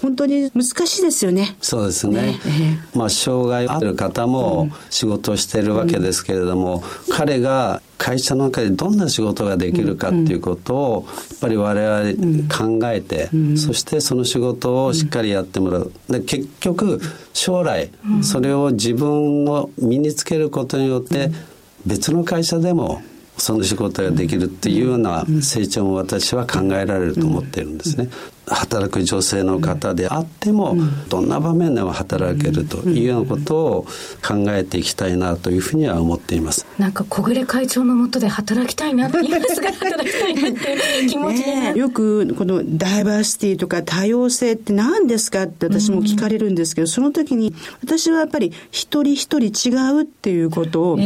本当に難しいですよね。そうですね。ねまあ、障害ある方も仕事をしているわけですけれども、うん、彼が会社の中でどんな仕事ができるかっていうことをやっぱり我々考えて、そしてその仕事をしっかりやってもらう。で結局将来それを自分の身につけることによって別の会社でもその仕事ができるっていうような成長も私は考えられると思っているんですね。働く女性の方であっても、どんな場面でも働けるというようなことを考えていきたいなというふうには思っています。なんか小暮会長のもとで働きたいなって言いますが働きたいなって気持ちになね、よくこのダイバーシティとか多様性って何ですかって私も聞かれるんですけど、その時に私はやっぱり一人一人違うっていうことを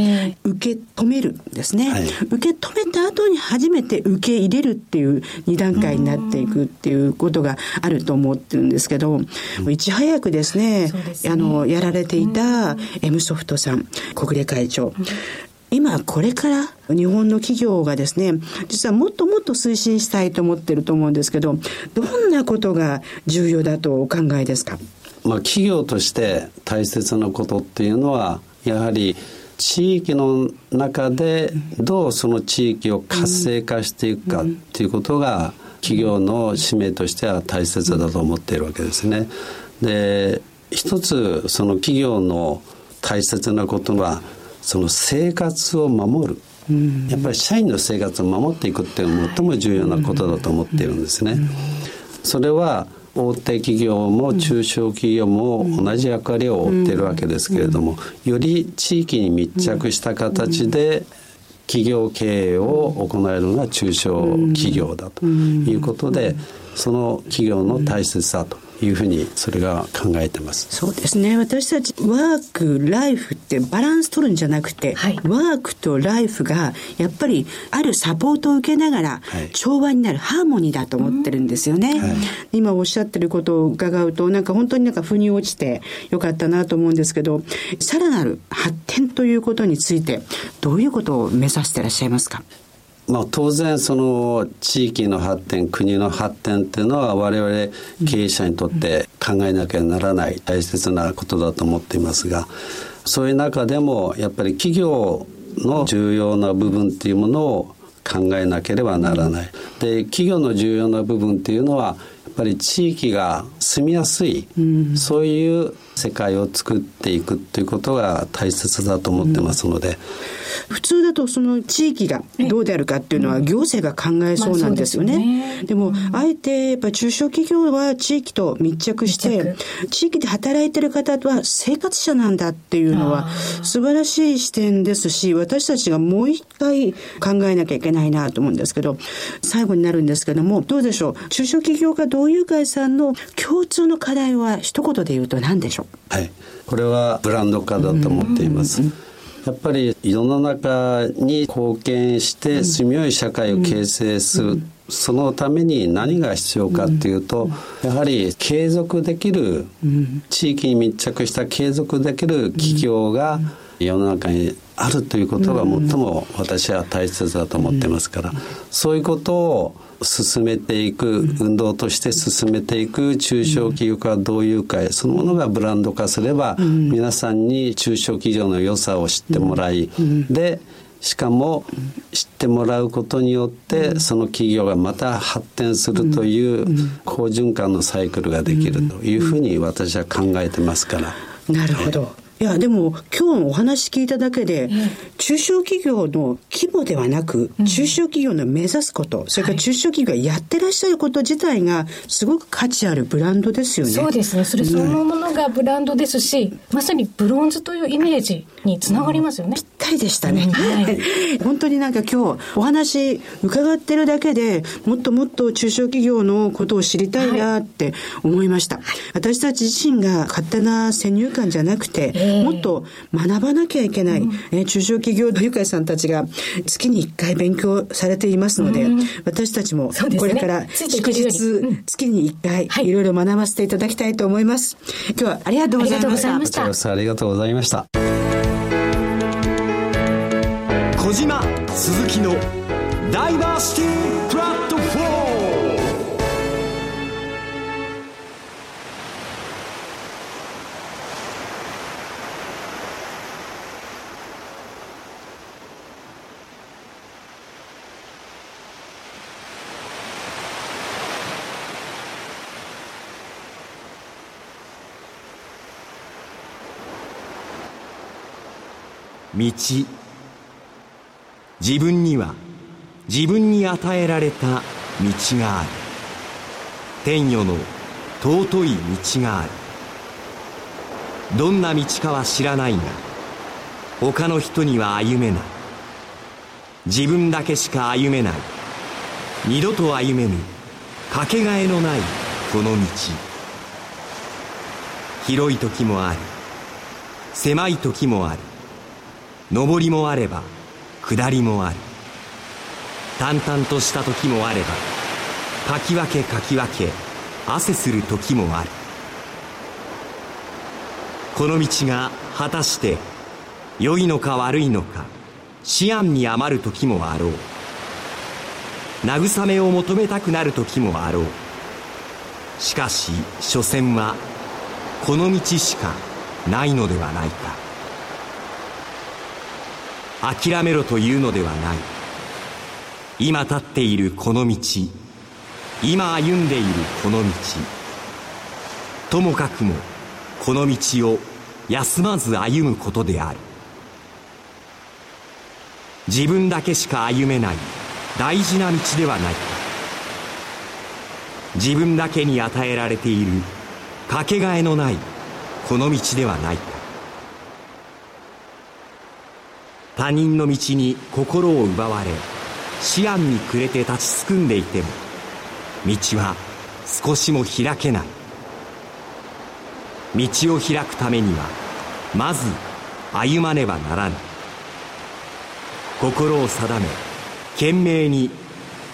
受け止めるんですね。受け止めた後に初めて受け入れるっていう二段階になっていくっていうことがあると思ってるんですけど、いち早くですね、すね。あの、やられていた M ソフトさん、国連会長、今これから日本の企業がですね、実はもっともっと推進したいと思ってると思うんですけど、どんなことが重要だとお考えですか？まあ、企業として大切なことっていうのは、やはり地域の中でどうその地域を活性化していくかっていうことが、企業の使命としては大切だと思っているわけですね。で、一つその企業の大切なことは、その生活を守る、やっぱり社員の生活を守っていくっていうのが最も重要なことだと思っているんですね。それは大手企業も中小企業も同じ役割を負っているわけですけれども、より地域に密着した形で企業経営を行えるのが中小企業だということで、その企業の大切さというふうにそれが考えてます。そうですね。私たちワークライフってバランス取るんじゃなくて、はい、ワークとライフがやっぱりあるサポートを受けながら、調和になるハーモニーだと思ってるんですよね、はい、今おっしゃってることを伺うとなんか本当になんか腑に落ちてよかったなと思うんですけどさらなる発展ということについてどういうことを目指してらっしゃいますか？まあ、当然その地域の発展国の発展っていうのは我々経営者にとって考えなきゃならない大切なことだと思っていますがそういう中でもやっぱり企業の重要な部分っていうものを考えなければならない。で企業の重要な部分っていうのはやっぱり地域が住みやすい、うん、そういう世界を作っていくっていうことが大切だと思ってますので、うん。普通だとその地域がどうであるかっていうのは行政が考えそうなんですよね。まあ、でね。でも、あえてやっぱ中小企業は地域と密着して、地域で働いてる方は生活者なんだっていうのは素晴らしい視点ですし、私たちがもう一回考えなきゃいけないなと思うんですけど、最後になるんですけども、どうでしょう？中小企業家同友会さんの共通の課題は一言で言うと何でしょう？はい。これはブランド化だと思っています。やっぱり世の中に貢献して住みよい社会を形成する、そのために何が必要かっていうと、やはり継続できる、地域に密着した継続できる企業が世の中にあるということが最も私は大切だと思ってますから、そういうことを進めていく、運動として進めていく中小企業家同友会、そのものがブランド化すれば、皆さんに中小企業の良さを知ってもらい、で、しかも知ってもらうことによってその企業がまた発展するという好循環のサイクルができるというふうに私は考えてますから。なるほど。いや、でも今日お話聞いただけで、中小企業の規模ではなく、中小企業の目指すこと、それから中小企業がやってらっしゃること自体が、すごく価値あるブランドですよね。そうですね。それそのものがブランドですし、まさにブロンズというイメージにつながりますよね。ぴったりでしたね。はい、(laughs) 本当になんか今日お話伺ってるだけでもっともっと中小企業のことを知りたいなって思いました。はい、私たち自身が勝手な先入観じゃなくて、もっと学ばなきゃいけない、うん、え中小企業のゆかいさんたちが月に1回勉強されていますので、うん、私たちもこれから祝日、月に1回いろいろ学ばせていただきたいと思います。今日はありがとうございました。ありがとうございました。小島鈴木のダイバーシティプラットフォーム道。自分には自分に与えられた道がある。天与の尊い道がある。どんな道かは知らないが他の人には歩めない。自分だけしか歩めない。二度と歩めぬ。かけがえのないこの道。広い時もあり狭い時もある。上りもあれば下りもある。淡々とした時もあればかき分けかき分け汗する時もある。この道が果たして良いのか悪いのか思案に余る時もあろう。慰めを求めたくなる時もあろう。しかし所詮はこの道しかないのではないか。諦めろというのではない。今立っているこの道今歩んでいるこの道ともかくもこの道を休まず歩むことである。自分だけしか歩めない大事な道ではない。か自分だけに与えられているかけがえのないこの道ではない。か他人の道に心を奪われ思案に暮れて立ちすくんでいても道は少しも開けない。道を開くためにはまず歩まねばならぬ。心を定め懸命に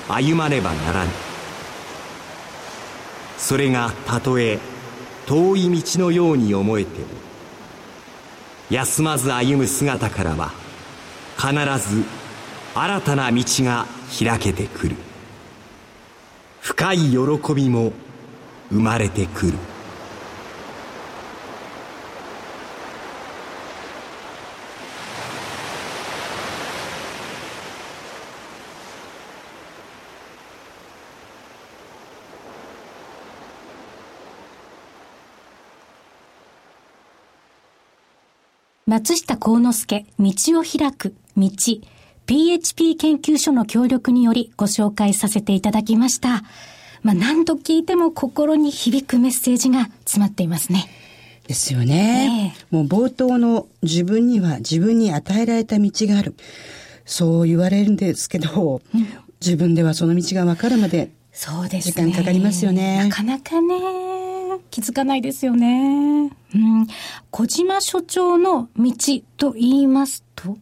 歩まねばならぬ。それがたとえ遠い道のように思えても休まず歩む姿からは必ず新たな道が開けてくる。深い喜びも生まれてくる。松下幸之助、道を開く、道、PHP 研究所の協力によりご紹介させていただきました。まあ、何度聞いても心に響くメッセージが詰まっていますね。ですよね。ねもう冒頭の自分には自分に与えられた道がある。そう言われるんですけど、うん、自分ではその道が分かるまで、そうです時間かかりますよね。なかなかね。気づかないですよね。うん。小島所長の道と言いますと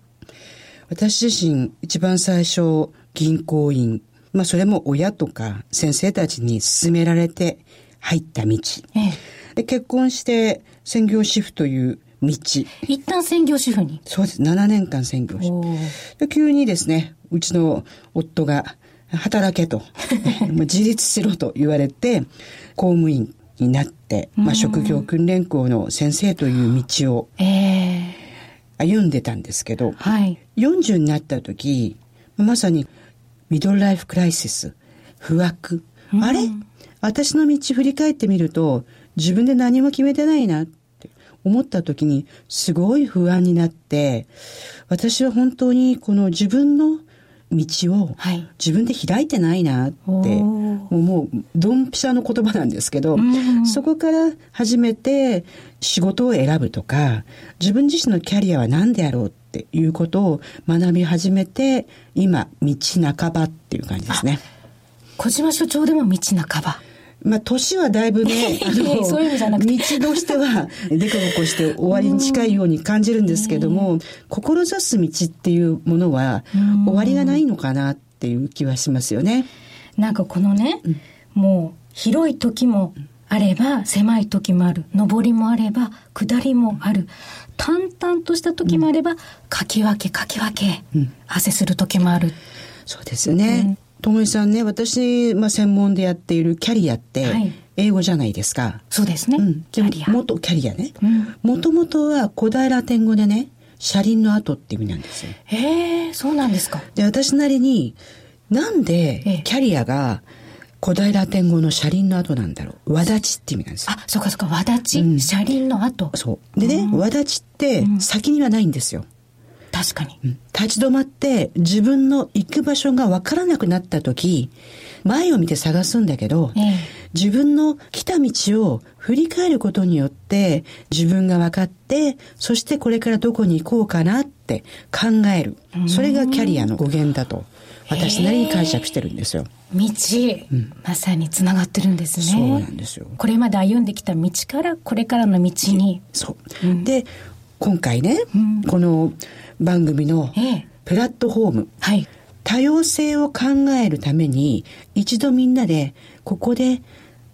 私自身、一番最初、銀行員、まあそれも親とか先生たちに勧められて入った道。ええ、で結婚して専業主婦という道。一旦専業主婦に？そうです。7年間専業主婦。で急にですね、うちの夫が働けと、(laughs) 自立しろと言われて、公務員になって、まあ、職業訓練校の先生という道を歩んでたんですけど、はい、40になった時まさにミドルライフクライシス不惑、あれ？私の道振り返ってみると自分で何も決めてないなって思った時にすごい不安になって私は本当にこの自分の道を自分で開いてないなって、はい、もうドンピシャの言葉なんですけど、うん、そこから初めて仕事を選ぶとか自分自身のキャリアは何であろうっていうことを学び始めて今道半ばっていう感じですね。小島所長でも道半ば。まあ、年はだいぶ (laughs) ね、あの、そういう意味じゃなくて。道としては、でこぼこして終わりに近いように感じるんですけども、志す道っていうものは、終わりがないのかなっていう気はしますよね。なんかこのね、うん、もう、広い時もあれば、狭い時もある。上りもあれば、下りもある。淡々とした時もあれば、かき分けかき分け、うん、汗する時もある。そうですよね。ともえさんね、私、まあ、専門でやっているキャリアって、英語じゃないですか。そうですね。うん、キャリア。元キャリアね。もともとは古代ラテン語でね、車輪の後って意味なんですよ。へえ、そうなんですか。で、私なりに、なんでキャリアが古代ラテン語の車輪の後なんだろう。わだちって意味なんですよ。あ、そうかそうか、わだち、うん、車輪の後。そう。でね、わだちって先にはないんですよ。確かに。立ち止まって自分の行く場所がわからなくなった時、前を見て探すんだけど、ええ、自分の来た道を振り返ることによって自分が分かって、そしてこれからどこに行こうかなって考える。それがキャリアの語源だと私なりに解釈してるんですよ。道、うん、まさにつながってるんですね。そうなんですよ。これまで歩んできた道からこれからの道に。そう。うん、で、今回ね、うん、この番組のプラットフォーム、はい、多様性を考えるために一度みんなでここで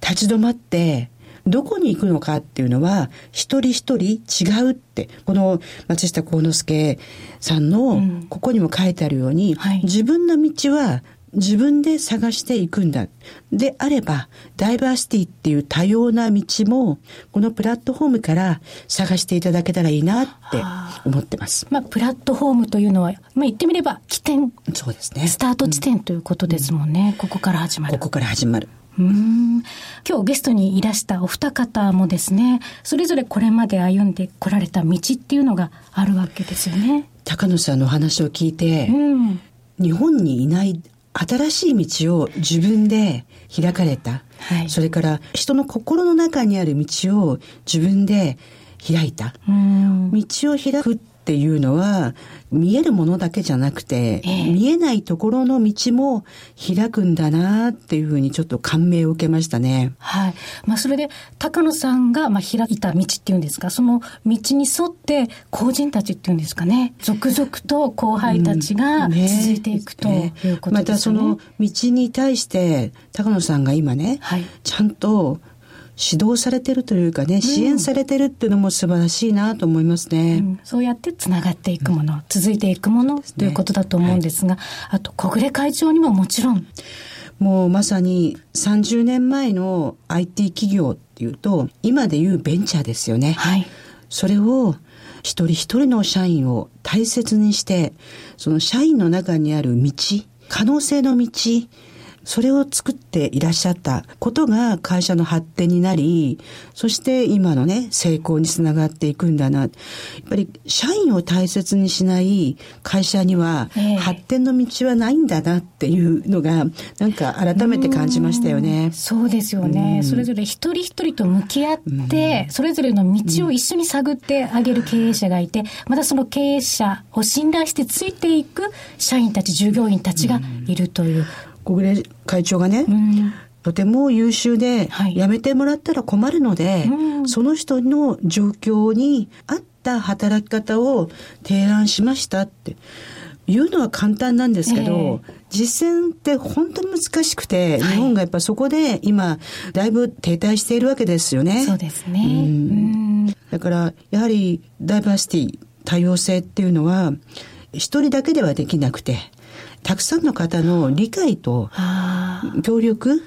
立ち止まってどこに行くのかっていうのは、一人一人違うって、この松下幸之助さんの、ここにも書いてあるように、うんはい、自分の道は自分で探していくんだ。であれば、ダイバーシティっていう多様な道も、このプラットフォームから探していただけたらいいなって思ってます。まあ、プラットフォームというのは、まあ、言ってみれば起点。そうですね。スタート地点ということですもんね。うん、ここから始まる。ここから始まる。うん今日ゲストにいらしたお二方もですね、それぞれこれまで歩んでこられた道っていうのがあるわけですよね。高野さんの話を聞いて、うん、日本にいない新しい道を自分で開かれた。はい、それから人の心の中にある道を自分で開いた。道を開くっていうのは見えるものだけじゃなくて、えー、見えないところの道も開くんだなっていうふうにちょっと感銘を受けましたね。はい。まあそれで高野さんがまあ開いた道っていうんですか、その道に沿って後人たちっていうんですかね、続々と後輩たちが続いていくということですね。ね。またその道に対して高野さんが今ね、はい、ちゃんと指導されてるというかね、支援されてるっていうのも素晴らしいなと思いますね。うん、そうやってつながっていくもの、続いていくもの、ということだと思うんですが、はい、あと小暮会長にももちろん。もうまさに30年前の IT 企業っていうと、今でいうベンチャーですよね。はい。それを一人一人の社員を大切にして、その社員の中にある道、可能性の道、それを作っていらっしゃったことが会社の発展になり、そして今のね、成功につながっていくんだな。やっぱり社員を大切にしない会社には発展の道はないんだなっていうのが、なんか改めて感じましたよね。うそうですよね。それぞれ一人一人と向き合って、それぞれの道を一緒に探ってあげる経営者がいて、またその経営者を信頼してついていく社員たち、従業員たちがいるという。小暮会長がね、うん、とても優秀で、はい、辞めてもらったら困るので、うん、その人の状況に合った働き方を提案しましたって。言うのは簡単なんですけど、えー、実践って本当に難しくて、はい、日本がやっぱそこで今、だいぶ停滞しているわけですよね。そうですね。うん、だから、やはりダイバーシティ、多様性っていうのは、一人だけではできなくて、たくさんの方の理解と協力、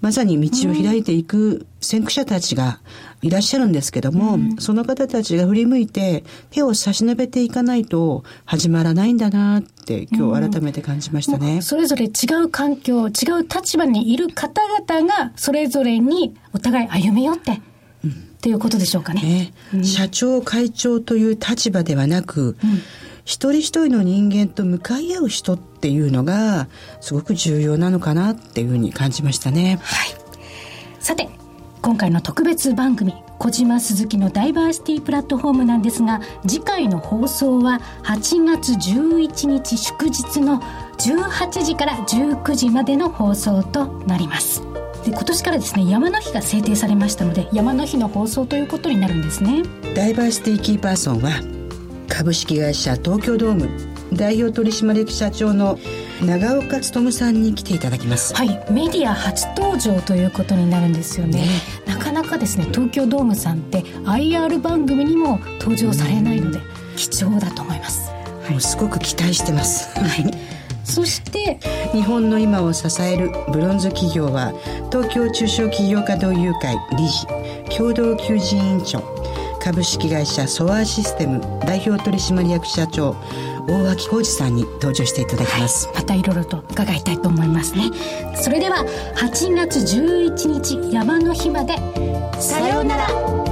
まさに道を開いていく先駆者たちがいらっしゃるんですけども、うん、その方たちが振り向いて手を差し伸べていかないと始まらないんだなって今日改めて感じましたね、うん、それぞれ違う環境、違う立場にいる方々がそれぞれにお互い歩み寄って、うん、っていうことでしょうかね。ね。社長、会長という立場ではなく、一人一人の人間と向かい合う人っていうのがすごく重要なのかなっていうふうに感じましたね。はい。さて、今回の特別番組小島鈴木のダイバーシティプラットフォームなんですが次回の放送は8月11日祝日の18時から19時までの放送となりますで今年からですね山の日が制定されましたので山の日の放送ということになるんですねダイバーシティキーパーソンは株式会社東京ドーム代表取締役社長の長岡努さんに来ていただきます。はいメディア初登場ということになるんですよね、ね、なかなかですね東京ドームさんって IR 番組にも登場されないので、貴重だと思います。もうすごく期待してます。はい。(laughs) そして日本の今を支えるブロンズ企業は東京中小企業家同友会理事共同求人委員長株式会社ソワーシステム代表取締役社長大脇浩二さんに登場していただきます、はい、またいろいろと伺いたいと思いますね。それでは8月11日山の日まで。さようなら。